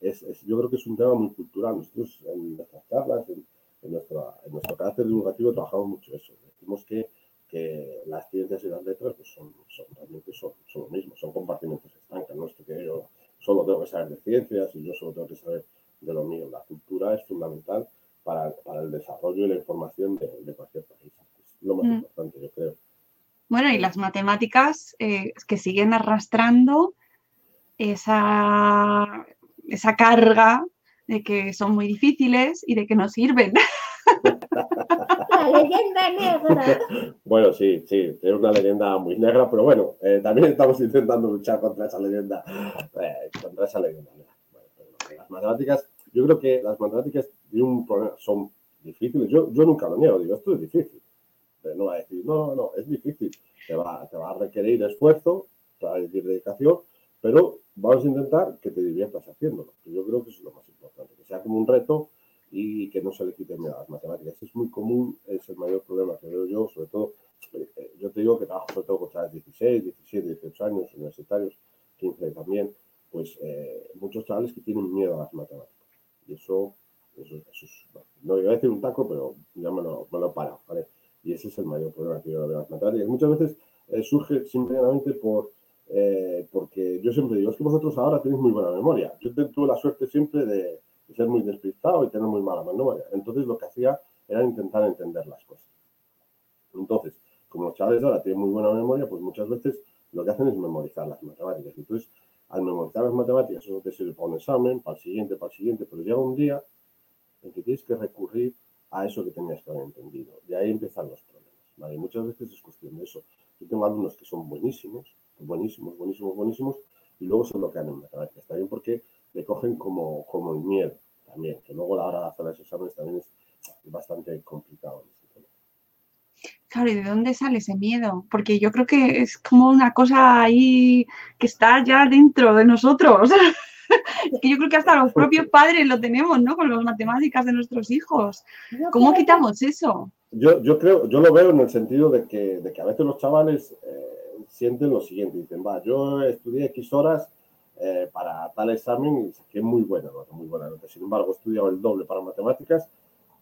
es, yo creo que es un tema muy cultural. Nosotros en nuestras charlas, en, nuestro, en nuestro carácter divulgativo, trabajamos mucho eso. Decimos que que las ciencias y las letras pues son, son realmente son, son, lo mismo, son compartimentos estancos, no es que yo solo tengo que saber de ciencias y yo solo tengo que saber de lo mío. La cultura es fundamental para, para el desarrollo y la información de, de cualquier país. Es lo más mm. importante, yo creo. Bueno, y las matemáticas eh, que siguen arrastrando esa, esa carga de que son muy difíciles y de que no sirven. [laughs] La leyenda negra. Bueno, sí, sí, es una leyenda muy negra, pero bueno, eh, también estamos intentando luchar contra esa leyenda, eh, contra esa leyenda las matemáticas, yo creo que las matemáticas un problema, son difíciles. Yo, yo nunca lo niego, digo, esto es difícil. No va a decir, no, no, es difícil. Te va, te va a requerir esfuerzo, te va a requerir dedicación, pero vamos a intentar que te diviertas haciéndolo. Yo creo que eso es lo más importante, que sea como un reto y que no se le quite miedo a las matemáticas. Es muy común, es el mayor problema que veo yo, sobre todo, eh, yo te digo que trabajo sobre todo con chavales 16, 17, 18 años, universitarios, 15 también, pues eh, muchos chavales que tienen miedo a las matemáticas. Y eso, eso, es, no iba a decir un taco, pero ya me lo, me lo he parado, ¿vale? Y ese es el mayor problema que veo de las matemáticas. Muchas veces eh, surge simplemente por, porque yo siempre digo, es que vosotros ahora tenéis muy buena memoria. Yo tuve la suerte siempre de ser muy despistado y tener muy mala memoria. Entonces lo que hacía era intentar entender las cosas. Entonces, como los chavales ahora tienen muy buena memoria, pues muchas veces lo que hacen es memorizar las matemáticas. Entonces, al memorizar las matemáticas, eso te sirve para un examen, para el siguiente, para el siguiente, pero llega un día en que tienes que recurrir a eso que tenías que haber entendido. Y ahí empiezan los problemas. ¿vale? Muchas veces es cuestión de eso. Yo tengo alumnos que son buenísimos, buenísimos, buenísimos, buenísimos, y luego se bloquean en matemáticas. También porque le cogen como, como el miedo también, que luego la hora de hacer los exámenes también es bastante complicado. Claro, ¿y de dónde sale ese miedo? Porque yo creo que es como una cosa ahí que está ya dentro de nosotros. [laughs] es que yo creo que hasta los propios padres lo tenemos, ¿no? Con las matemáticas de nuestros hijos. ¿Cómo quitamos eso? Yo, yo creo, yo lo veo en el sentido de que, de que a veces los chavales eh, sienten lo siguiente, dicen, va, yo estudié X horas eh, para tal examen y saqué muy buena nota, muy buena nota. Sin embargo, he estudiado el doble para matemáticas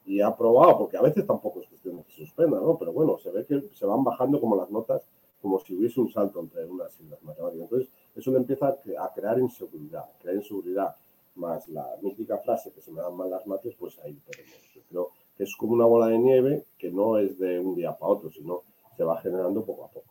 y he aprobado, porque a veces tampoco es cuestión de que se suspenda, ¿no? Pero bueno, se ve que se van bajando como las notas, como si hubiese un salto entre unas y las matemáticas. Entonces, eso le empieza a crear inseguridad, crear inseguridad, más la mítica frase que se me dan mal las mates, pues ahí tenemos. Yo creo que es como una bola de nieve que no es de un día para otro, sino se va generando poco a poco.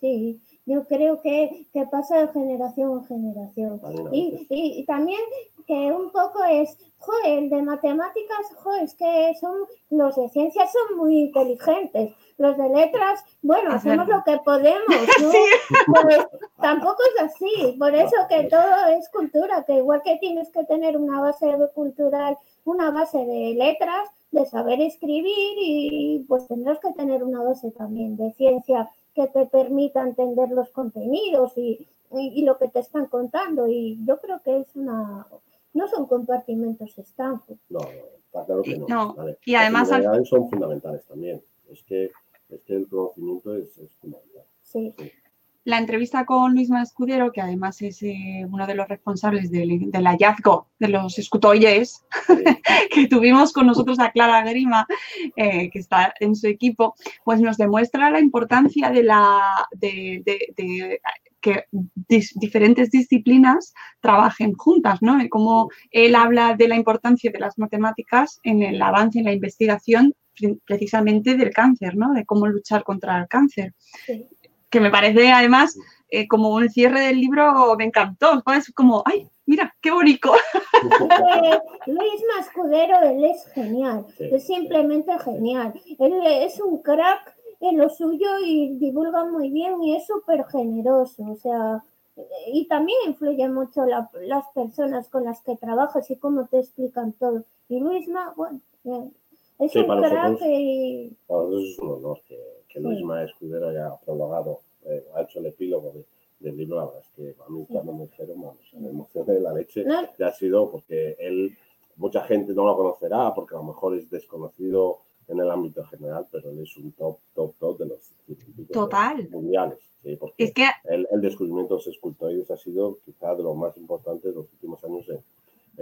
Sí, yo creo que, que pasa de generación en generación. Y, y, también que un poco es, joder, el de matemáticas, joder, es que son, los de ciencias son muy inteligentes, los de letras, bueno, hacemos lo que podemos, [laughs] ¿no? Pues, tampoco es así, por eso que todo es cultura, que igual que tienes que tener una base cultural, una base de letras, de saber escribir y pues tendrás que tener una base también de ciencia que te permita entender los contenidos y, y, lo que te están contando. Y yo creo que es una. No son compartimentos estancos. No, está claro que no. Y además. son fundamentales también. Es que, es que el conocimiento es, es fundamental. sí la entrevista con Luis Mascudero, que además es eh, uno de los responsables del, hallazgo de los escutoyes, [laughs] que tuvimos con nosotros a Clara Grima, eh, que está en su equipo, pues nos demuestra la importancia de, la, de, que diferentes disciplinas trabajen juntas, ¿no? Y cómo él habla de la importancia de las matemáticas en el avance en la investigación precisamente del cáncer, ¿no? De cómo luchar contra el cáncer que me parece además eh, como un cierre del libro, me encantó. Es como, ay, mira, qué bonito. [laughs] [laughs] Luis Mascudero, él es genial, es simplemente genial. Él es un crack en lo suyo y divulga muy bien y es súper generoso, o sea, y también influye mucho las personas con las que trabajas y cómo te explican todo. Y Luis, bueno, Es Sí, un para crack y... Es un honor que, que Luis Sí. Escudero haya prologado, eh, ha hecho el epílogo de- del libro. La verdad es que a mí cuando me dijeron, vamos, me emocioné de la leche. No, Ya ha sido porque él, mucha gente no lo conocerá porque a lo mejor es desconocido en el ámbito general, pero él es un top, top, top de los científicos Total. mundiales. Sí, porque Es que el, el descubrimiento de los escultoides ha sido quizá de los más importantes de los últimos años en,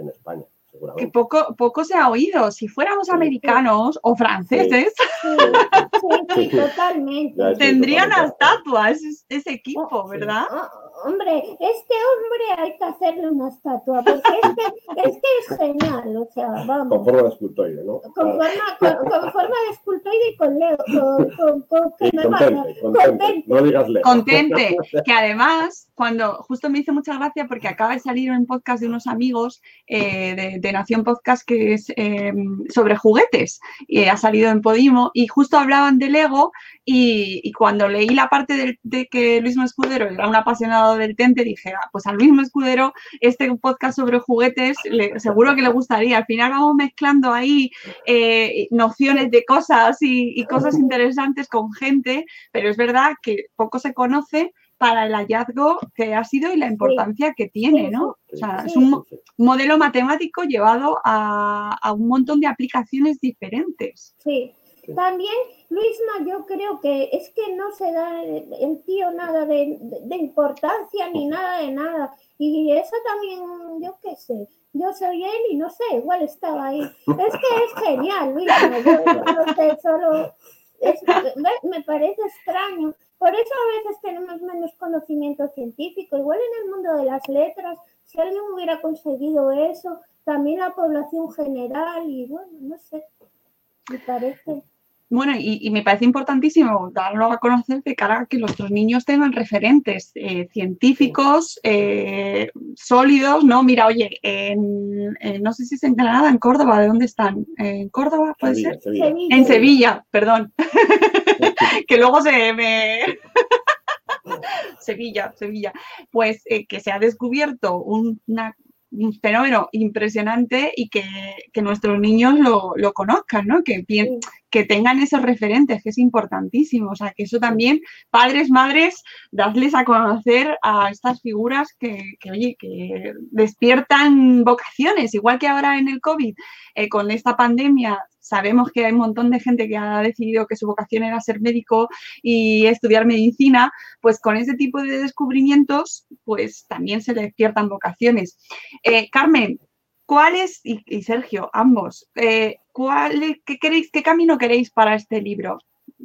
en España, que seguramente. poco, poco se ha oído. Si fuéramos Sí. americanos o franceses, sí, [laughs] sí, sí, totalmente. Ya estoy tendría una totalmente de acuerdo. estatua ese, ese equipo, Sí. ¿verdad? Ah, hombre, este hombre hay que hacerle una estatua, porque [laughs] es que es, genial, o sea, vamos. Con forma de escultoide, ¿no? Con Claro. forma, con, con forma de escultoide y con Leo, con, con, [laughs] con- que me contente, contente. Contente. No digas lejos. Contente, [laughs] que además, cuando justo me hizo mucha gracia porque acaba de salir un podcast de unos amigos eh, de, de Nación Podcast que es eh, sobre juguetes, y ha salido en Podimo, y justo hablaban de Lego, y, y cuando leí la parte de, que Luis Escudero era un apasionado del Tente, dije, "Ah, pues a Luis Escudero este podcast sobre juguetes seguro que le gustaría. Al final vamos mezclando ahí eh, nociones de cosas y, cosas interesantes con gente, pero es verdad que poco se conoce para el hallazgo que ha sido y la importancia que tiene, ¿no? Es un modelo matemático llevado a, a un montón de aplicaciones diferentes. Sí. También, Luisma, yo creo que es que no se da el, tío nada de, importancia ni nada de nada. Y eso también, yo qué sé, yo soy él y no sé, igual estaba ahí. Es que es genial, Luisma, yo no sé, solo me parece extraño. Por eso a veces tenemos menos conocimiento científico. Igual en el mundo de las letras, si alguien hubiera conseguido eso, también la población general y bueno, no sé, me parece. Bueno, y, y me parece importantísimo darlo a conocer de cara a que nuestros niños tengan referentes eh, científicos eh, sólidos, ¿no? Mira, oye, en, en- no sé si es en Granada, en Córdoba, ¿de dónde están? ¿En Córdoba puede Sevilla, ser? Sevilla. Sevilla. En Sevilla, perdón. [laughs] que luego se me... [laughs] Sevilla, Sevilla. Pues eh, que se ha descubierto un, una- un fenómeno impresionante y que, que nuestros niños lo, lo conozcan, ¿no? Que, que tengan esos referentes, que es importantísimo. O sea, que eso también, padres, madres, dadles a conocer a estas figuras que, que, oye, que despiertan vocaciones, igual que ahora en el COVID, eh, con esta pandemia. Sabemos que hay un montón de gente que ha decidido que su vocación era ser médico y estudiar medicina, pues con ese tipo de descubrimientos, pues también se despiertan vocaciones. Eh, Carmen, ¿cuál es, y, Sergio, ambos, eh, ¿cuál, es- qué, queréis, ¿qué camino queréis para este libro?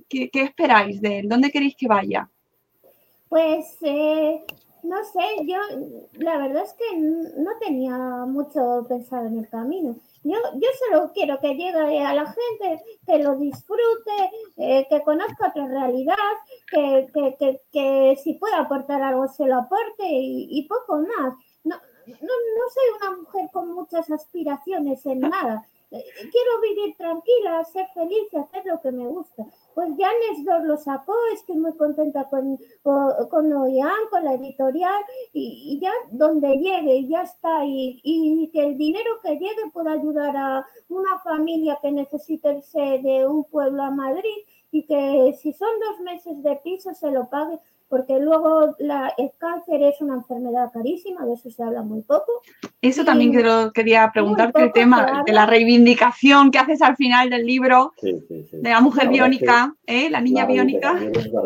¿Qué, qué esperáis de él? ¿Dónde queréis que vaya? Pues eh, no sé, yo la verdad es que no tenía mucho pensado en el camino. Yo, yo solo quiero que llegue a la gente, que lo disfrute, eh, que conozca otra realidad, que, que, que, que si puede aportar algo se lo aporte y, y poco más. No, no, no soy una mujer con muchas aspiraciones en nada. Quiero vivir tranquila, ser feliz y hacer lo que me gusta. Pues ya Nestor lo sacó, estoy muy contenta con, con, con con la editorial, y, ya donde llegue, ya está, y, y que el dinero que llegue pueda ayudar a una familia que necesite irse de un pueblo a Madrid y que si son dos meses de piso se lo pague, porque luego la, el cáncer es una enfermedad carísima, de eso se habla muy poco. Eso también quiero, quería preguntarte el tema de la reivindicación que haces al final del libro Sí, sí, sí. de la mujer La biónica, ¿eh? la niña la biónica. es una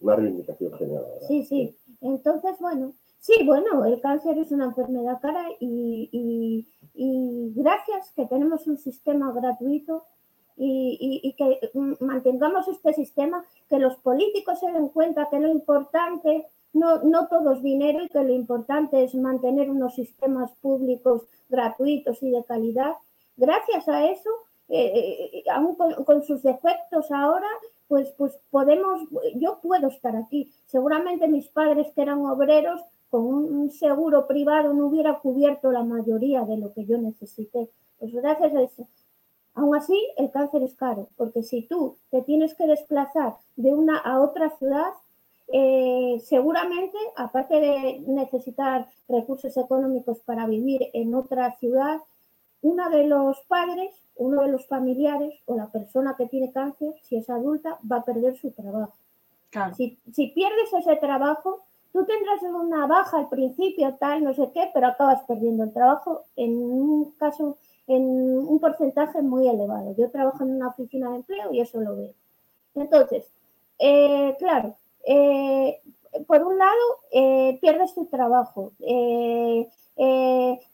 una reivindicación genial. la verdad. Sí, sí. Entonces, bueno, sí, bueno, el cáncer es una enfermedad cara y, y- y gracias que tenemos un sistema gratuito y, y- y que mm, mantengamos este sistema, que los políticos se den cuenta que lo importante no, no todo es dinero y que lo importante es mantener unos sistemas públicos gratuitos y de calidad. Gracias a eso, eh, eh, aún con, con sus defectos ahora, pues, pues podemos, yo puedo estar aquí. Seguramente mis padres que eran obreros, con un seguro privado no hubiera cubierto la mayoría de lo que yo necesité. Pues gracias a. Aún así, el cáncer es caro, porque si tú te tienes que desplazar de una a otra ciudad, eh, seguramente, aparte de necesitar recursos económicos para vivir en otra ciudad, uno de los padres, uno de los familiares o la persona que tiene cáncer, si es adulta, va a perder su trabajo. Si, si pierdes ese trabajo, tú tendrás una baja al principio, tal, no sé qué, pero acabas perdiendo el trabajo en un caso, en un porcentaje muy elevado. Yo trabajo en una oficina de empleo y eso lo veo. Entonces, eh, claro, eh, por un lado, eh, pierdes tu trabajo.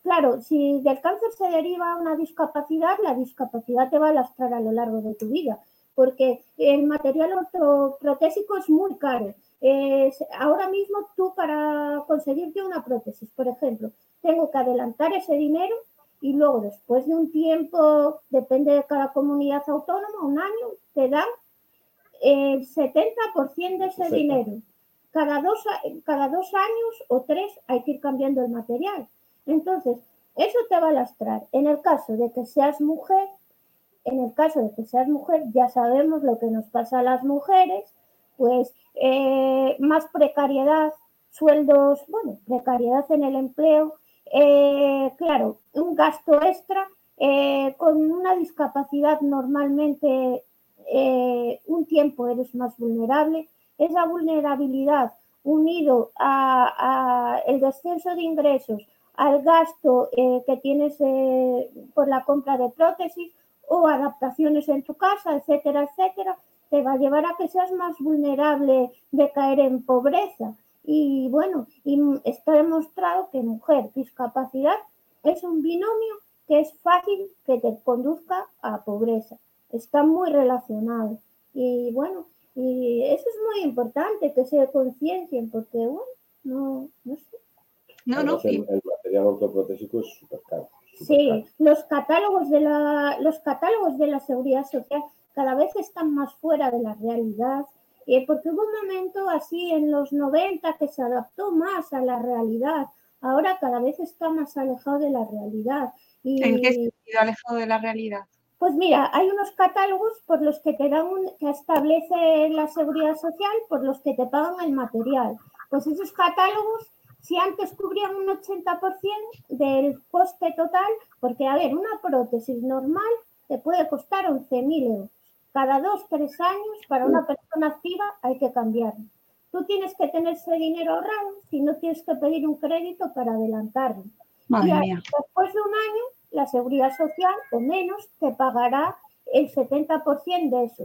claro, si del cáncer se deriva una discapacidad, la discapacidad te va a lastrar a lo largo de tu vida, porque el material ortoprotésico es muy caro. ahora mismo tú para conseguirte una prótesis, por ejemplo, tengo que adelantar ese dinero y luego después de un tiempo, depende de cada comunidad autónoma, un año, te dan el 70% de ese dinero. Cada dos, cada dos años o tres hay que ir cambiando el material. Entonces, eso te va a lastrar. En el caso de que seas mujer, en el caso de que seas mujer, ya sabemos lo que nos pasa a las mujeres, pues eh, más precariedad, sueldos, bueno, precariedad en el empleo, eh, claro, un gasto extra, eh, con una discapacidad normalmente eh, un tiempo eres más vulnerable. Esa vulnerabilidad unido a, el descenso de ingresos, al gasto que tienes por la compra de prótesis o adaptaciones en tu casa, etcétera, etcétera, te va a llevar a que seas más vulnerable de caer en pobreza. Y bueno, y está demostrado que mujer discapacidad es un binomio que es fácil que te conduzca a pobreza está muy relacionado. Y bueno, y eso es muy importante que se conciencien, porque bueno, no, no sé. No, no. El, material ortoprotésico es súper caro. Sí, los catálogos de la, los catálogos de la seguridad social cada vez están más fuera de la realidad, eh, porque hubo un momento así en los 90 que se adaptó más a la realidad, ahora cada vez está más alejado de la realidad. Y, ¿En qué sentido alejado de la realidad? Pues mira, hay unos catálogos por los que te dan que establece la seguridad social, por los que te pagan el material. Pues esos catálogos, si antes cubrían un 80% del coste total, porque a ver, una prótesis normal te puede costar 11.000 euros. Cada dos, tres años, para una persona activa hay que cambiarlo. Tú tienes que tener ese dinero ahorrado, si no tienes que pedir un crédito para adelantarlo. y después de un año la seguridad social o menos te pagará el 70% de eso,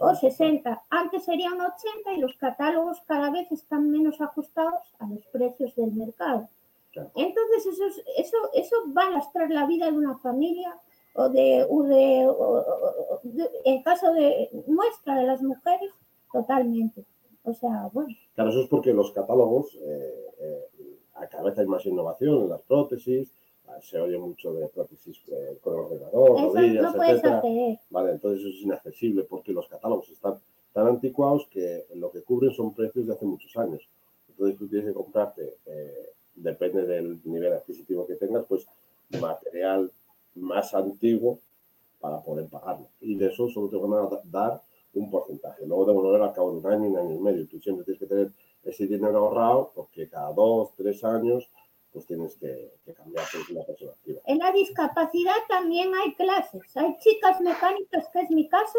o 60. Antes sería un 80 y los catálogos cada vez están menos ajustados a los precios del mercado. Entonces eso, eso, eso va a lastrar la vida de una familia o de, de, en caso de muestra de las mujeres, totalmente. O sea, bueno. Claro, eso es porque los catálogos, eh, eh, a cada vez hay más innovación en las prótesis, se oye mucho de prótesis eh, con ordenador, rodillas, etcétera. Vale, entonces eso es inaccesible porque los catálogos están tan anticuados que lo que cubren son precios de hace muchos años. Entonces tú tienes que comprarte, eh, depende del nivel adquisitivo que tengas, pues material más antiguo para poder pagarlo. Y de eso solo te van a dar un porcentaje. Luego de volver al cabo de un año, un año y medio. Tú siempre tienes que tener ese dinero ahorrado porque cada dos, tres años pues tienes que, cambiar una persona activa. En la discapacidad también hay clases. Hay chicas mecánicas, que es mi caso,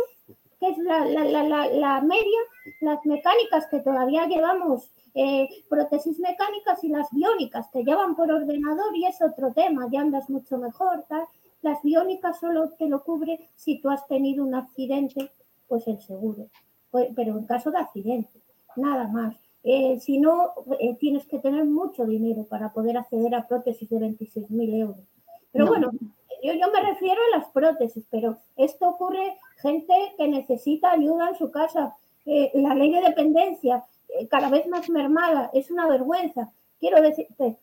que es la, la, media, las mecánicas que todavía llevamos eh, prótesis mecánicas y las biónicas que llevan por ordenador y es otro tema, ya andas mucho mejor. Las biónicas solo te lo cubre si tú has tenido un accidente, pues el seguro. Pues, pero en caso de accidente, nada más. Eh, si no, eh, tienes que tener mucho dinero para poder acceder a prótesis de 26.000 euros. Pero bueno, yo, yo, me refiero a las prótesis, pero esto ocurre gente que necesita ayuda en su casa. Eh, la ley de dependencia, cada vez más mermada, es una vergüenza. Quiero decirte,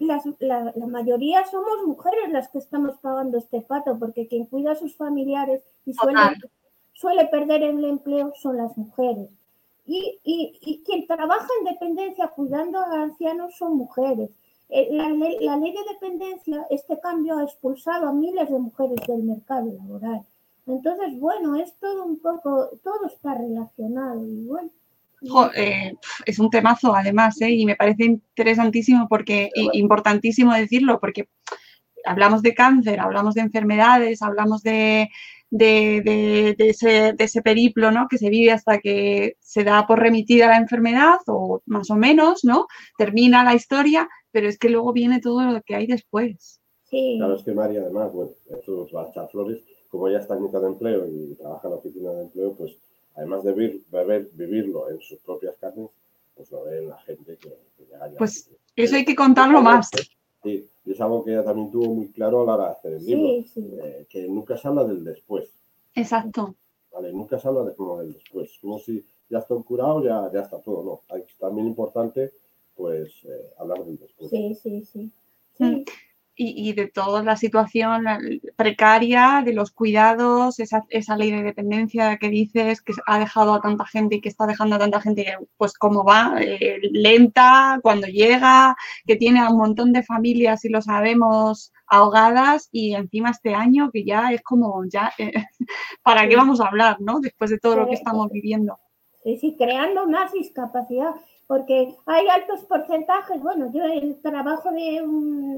la, mayoría somos mujeres las que estamos pagando este pato, porque quien cuida a sus familiares y suele, suele perder el empleo son las mujeres. Y, y, quien trabaja en dependencia cuidando a ancianos son mujeres. Eh, la ley, la ley, de dependencia, este cambio ha expulsado a miles de mujeres del mercado laboral. Entonces, bueno, es todo un poco, todo está relacionado y bueno. Eh, es un temazo además, ¿eh? y me parece interesantísimo porque, importantísimo decirlo, porque hablamos de cáncer, hablamos de enfermedades, hablamos de, de, ese, de, ese, periplo ¿no? que se vive hasta que se da por remitida la enfermedad o más o menos, ¿no? Termina la historia, pero es que luego viene todo lo que hay después. Sí. Claro, es que María, además, bueno, eso va a echar flores, como ya está en mitad de empleo y trabaja en la oficina de empleo, pues además de vivir, vivirlo en sus propias carnes, pues lo ve la gente que, llega ya. Pues eso hay que contarlo más. Sí, y es algo que ella también tuvo muy claro a la hora de hacer el libro, eh, que nunca se habla del después. Exacto. Vale, nunca se habla de del después, como si ya está curado, ya, ya está todo, no. Hay, también importante, pues, eh, hablar del después. Sí, sí, sí. Mm y, de toda la situación precaria, de los cuidados, esa, esa, ley de dependencia que dices que ha dejado a tanta gente y que está dejando a tanta gente, pues cómo va, eh, lenta, cuando llega, que tiene a un montón de familias, y lo sabemos, ahogadas y encima este año que ya es como, ya, eh, [laughs] ¿para qué vamos a hablar, no? Después de todo lo que estamos viviendo. Sí, sí, creando más discapacidad porque hay altos porcentajes, bueno, yo el trabajo de,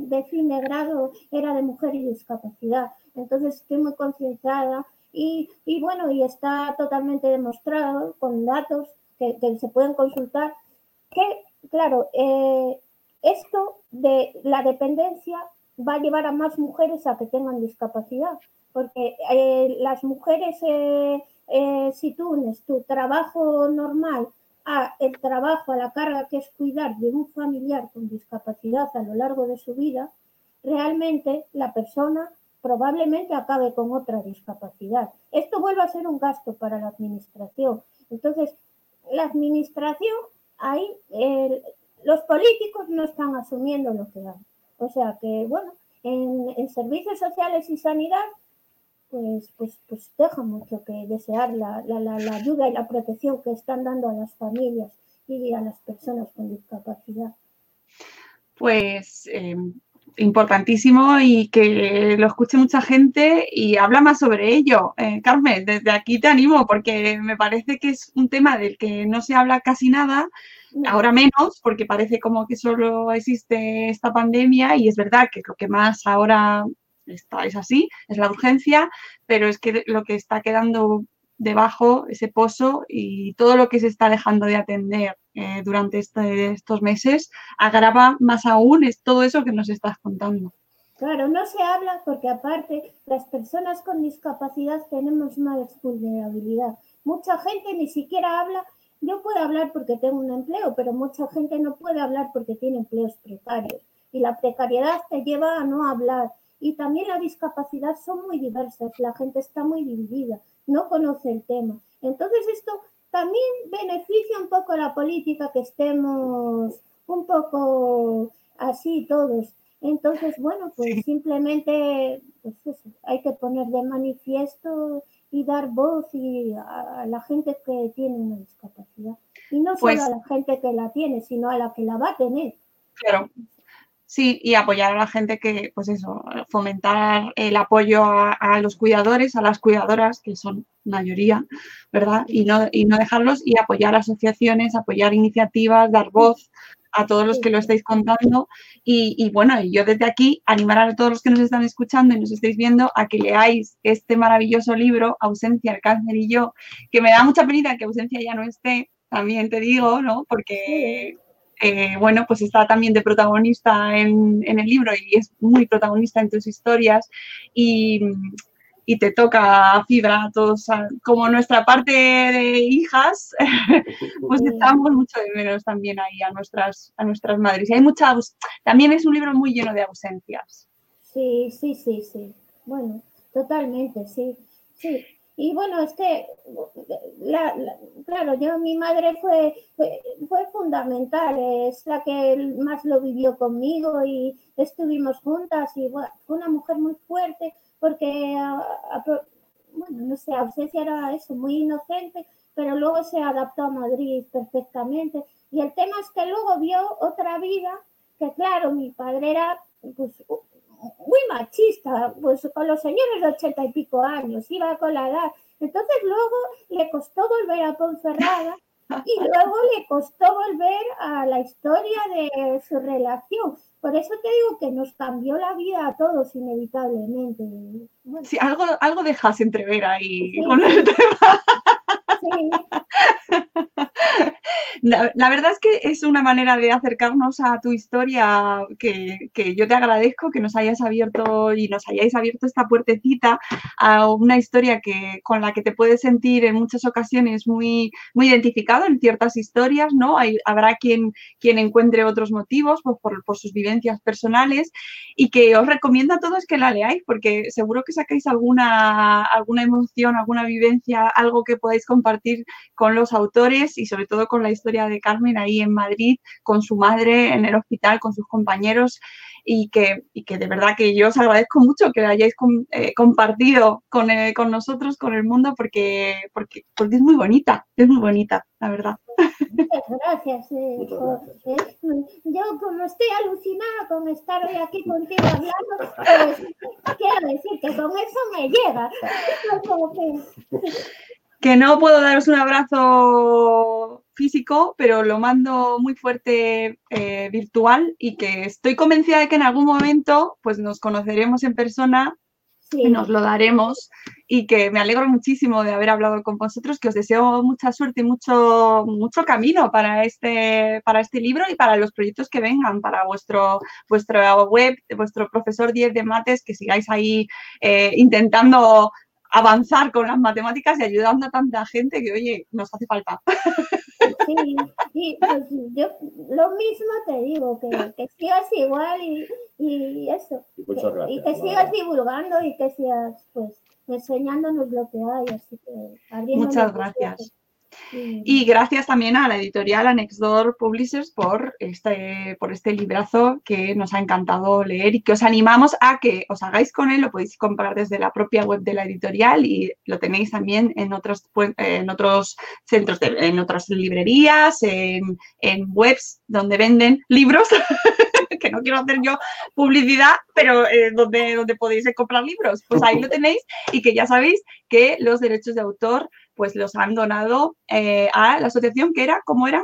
de fin de grado era de mujer y discapacidad, entonces estoy muy concienciada y, y, bueno, y está totalmente demostrado con datos que, se pueden consultar que, claro, eh, esto de la dependencia va a llevar a más mujeres a que tengan discapacidad, porque eh, las mujeres, eh, si tú unes tu trabajo normal el trabajo, a la carga que es cuidar de un familiar con discapacidad a lo largo de su vida, realmente la persona probablemente acabe con otra discapacidad. Esto vuelve a ser un gasto para la administración. Entonces, la administración, ahí los políticos no están asumiendo lo que dan. O sea que, bueno, en servicios sociales y sanidad pues, pues, pues deja mucho que desear la, ayuda y la protección que están dando a las familias y a las personas con discapacidad. Pues em, importantísimo y que lo escuche mucha gente y habla más sobre ello. Eh, Carmen, desde aquí te animo porque me parece que es un tema del que no se habla casi nada, ahora menos, porque parece como que solo existe esta pandemia y es verdad que lo que más ahora es así, es la urgencia, pero es que lo que está quedando debajo, ese pozo y todo lo que se está dejando de atender eh, durante este, estos meses, agrava más aún es todo eso que nos estás contando. Claro, no se habla porque aparte las personas con discapacidad tenemos más vulnerabilidad. Mucha gente ni siquiera habla, yo puedo hablar porque tengo un empleo, pero mucha gente no puede hablar porque tiene empleos precarios. Y la precariedad te lleva a no hablar y también la discapacidad son muy diversas, la gente está muy dividida, no conoce el tema. Entonces esto también beneficia un poco a la política que estemos un poco así todos. Entonces, bueno, pues simplemente pues hay que poner de manifiesto y dar voz y a, la gente que tiene una discapacidad. Y no solo pues a la gente que la tiene, sino a la que la va a tener. Claro, Sí, y apoyar a la gente que, pues eso, fomentar el apoyo a, los cuidadores, a las cuidadoras, que son mayoría, ¿verdad? Y no, y no dejarlos, y apoyar asociaciones, apoyar iniciativas, dar voz a todos los que lo estáis contando. Y, y, bueno, yo desde aquí animar a todos los que nos están escuchando y nos estáis viendo a que leáis este maravilloso libro, Ausencia, el cáncer y yo, que me da mucha pena que Ausencia ya no esté, también te digo, ¿no? Porque eh, bueno, pues está también de protagonista en, el libro y es muy protagonista en tus historias y, te toca fibra a todos, como nuestra parte de hijas, [laughs] pues estamos mucho de menos también ahí a nuestras, a nuestras madres. Y hay mucha, también es un libro muy lleno de ausencias. Sí, sí, sí, sí. Bueno, totalmente, sí. Sí, y bueno, es que, claro, yo, mi madre fue, fue, fundamental, es la que más lo vivió conmigo y estuvimos juntas y fue una mujer muy fuerte porque, bueno, no sé, ausencia era eso, muy inocente, pero luego se adaptó a Madrid perfectamente. Y el tema es que luego vio otra vida, que claro, mi padre era pues machista, pues con los señores de ochenta y pico años, iba con la edad. Entonces luego le costó volver a Ponferrada y [laughs] luego le costó volver a la historia de su relación. Por eso te digo que nos cambió la vida a todos inevitablemente. Bueno, Sí, algo, algo dejas entrever ahí Sí. con el tema. [laughs] la verdad es que es una manera de acercarnos a tu historia que, que yo te agradezco que nos hayas abierto y nos hayáis abierto esta puertecita a una historia que, con la que te puedes sentir en muchas ocasiones muy, muy identificado en ciertas historias, ¿no? Hay, habrá quien, quien encuentre otros motivos pues, por, por sus vivencias personales y que os recomiendo a todos que la leáis porque seguro que sacáis alguna, alguna emoción, alguna vivencia, algo que podáis compartir con los autores y sobre todo con la historia de Carmen ahí en Madrid, con su madre en el hospital, con sus compañeros y que, y que de verdad que yo os agradezco mucho que la hayáis com- eh, compartido con, eh, con nosotros, con el mundo, porque, porque, porque es muy bonita, es muy bonita, la verdad. muchas gracias. eh, Muchas por- gracias. eh, yo como estoy alucinada con estar hoy aquí contigo hablando, pues quiero decir que con eso me llega. [laughs] Que- que no puedo daros un abrazo físico, pero lo mando muy fuerte eh, virtual y que estoy convencida de que en algún momento pues nos conoceremos en persona sí. y nos lo daremos y que me alegro muchísimo de haber hablado con vosotros, que os deseo mucha suerte y mucho, mucho camino para este, para este libro y para los proyectos que vengan, para vuestro, vuestra web, vuestro profesor 10 de mates, que sigáis ahí eh, intentando avanzar con las matemáticas y ayudando a tanta gente que, oye, nos hace falta. Sí, y pues yo lo mismo te digo, que, que sigas igual y, y eso. Y muchas gracias. y que sigas divulgando y que sigas pues enseñándonos lo que hay, así que Muchas gracias. Y- gracias también a la editorial Anexdor Publishers por este, por este librazo que nos ha encantado leer y que os animamos a que os hagáis con él. Lo podéis comprar desde la propia web de la editorial y lo tenéis también en otros, en otros centros, en otras librerías, en, en webs donde venden libros. [laughs] que no quiero hacer yo publicidad, pero eh, donde, donde podéis comprar libros. Pues ahí lo tenéis y que ya sabéis que los derechos de autor pues los han donado eh, a la asociación que era, ¿cómo era?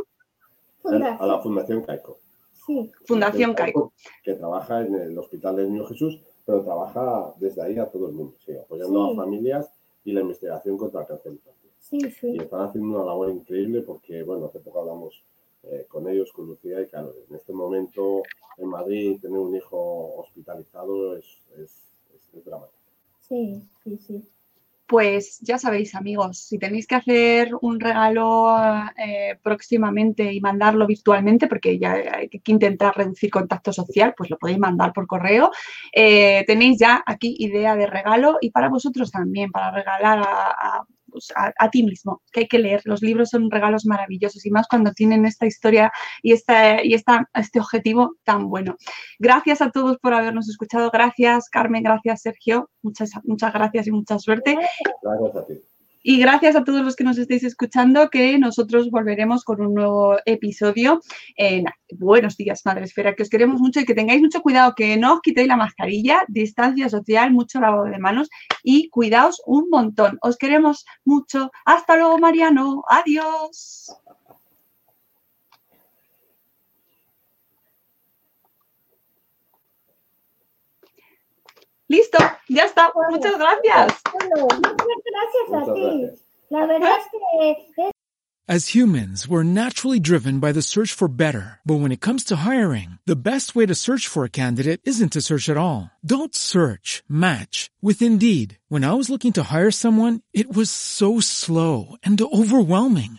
A la Fundación Caico. Sí, Fundación Caico. Que trabaja en el Hospital del Niño Jesús, pero trabaja desde ahí a todo el mundo, sí, apoyando Sí. a familias y la investigación contra el cáncer infantil. sí, Y sí. están haciendo una labor increíble porque, bueno, hace poco hablamos eh, con ellos, con Lucía, y claro, en este momento en Madrid tener un hijo hospitalizado es, es, es- es dramático. Sí, sí, sí. Pues ya sabéis, amigos, si tenéis que hacer un regalo eh, próximamente y mandarlo virtualmente, porque ya hay que intentar reducir contacto social, pues lo podéis mandar por correo. Eh, tenéis ya aquí idea de regalo y para vosotros también, para regalar a, a, pues, a- ti mismo, que hay que leer. Los libros son regalos maravillosos y más cuando tienen esta historia y, esta, y esta, este objetivo tan bueno. Gracias a todos por habernos escuchado. Gracias, Carmen. Gracias, Sergio. Muchas, muchas gracias y mucha suerte. Gracias. Y gracias a todos los que nos estéis escuchando, que nosotros volveremos con un nuevo episodio. en buenos días, Madre Esfera, que os queremos mucho y que tengáis mucho cuidado, que no os quitéis la mascarilla, distancia social, mucho lavado de manos y cuidaos un montón. Os queremos mucho. Hasta luego, Mariano. Adiós. Listo, ya está. Muchas gracias. Muchas gracias a ti. La verdad es que es As humans, we're naturally driven by the search for better. But when it comes to hiring, the best way to search for a candidate isn't to search at all. Don't search, match with Indeed. When I was looking to hire someone, it was so slow and overwhelming.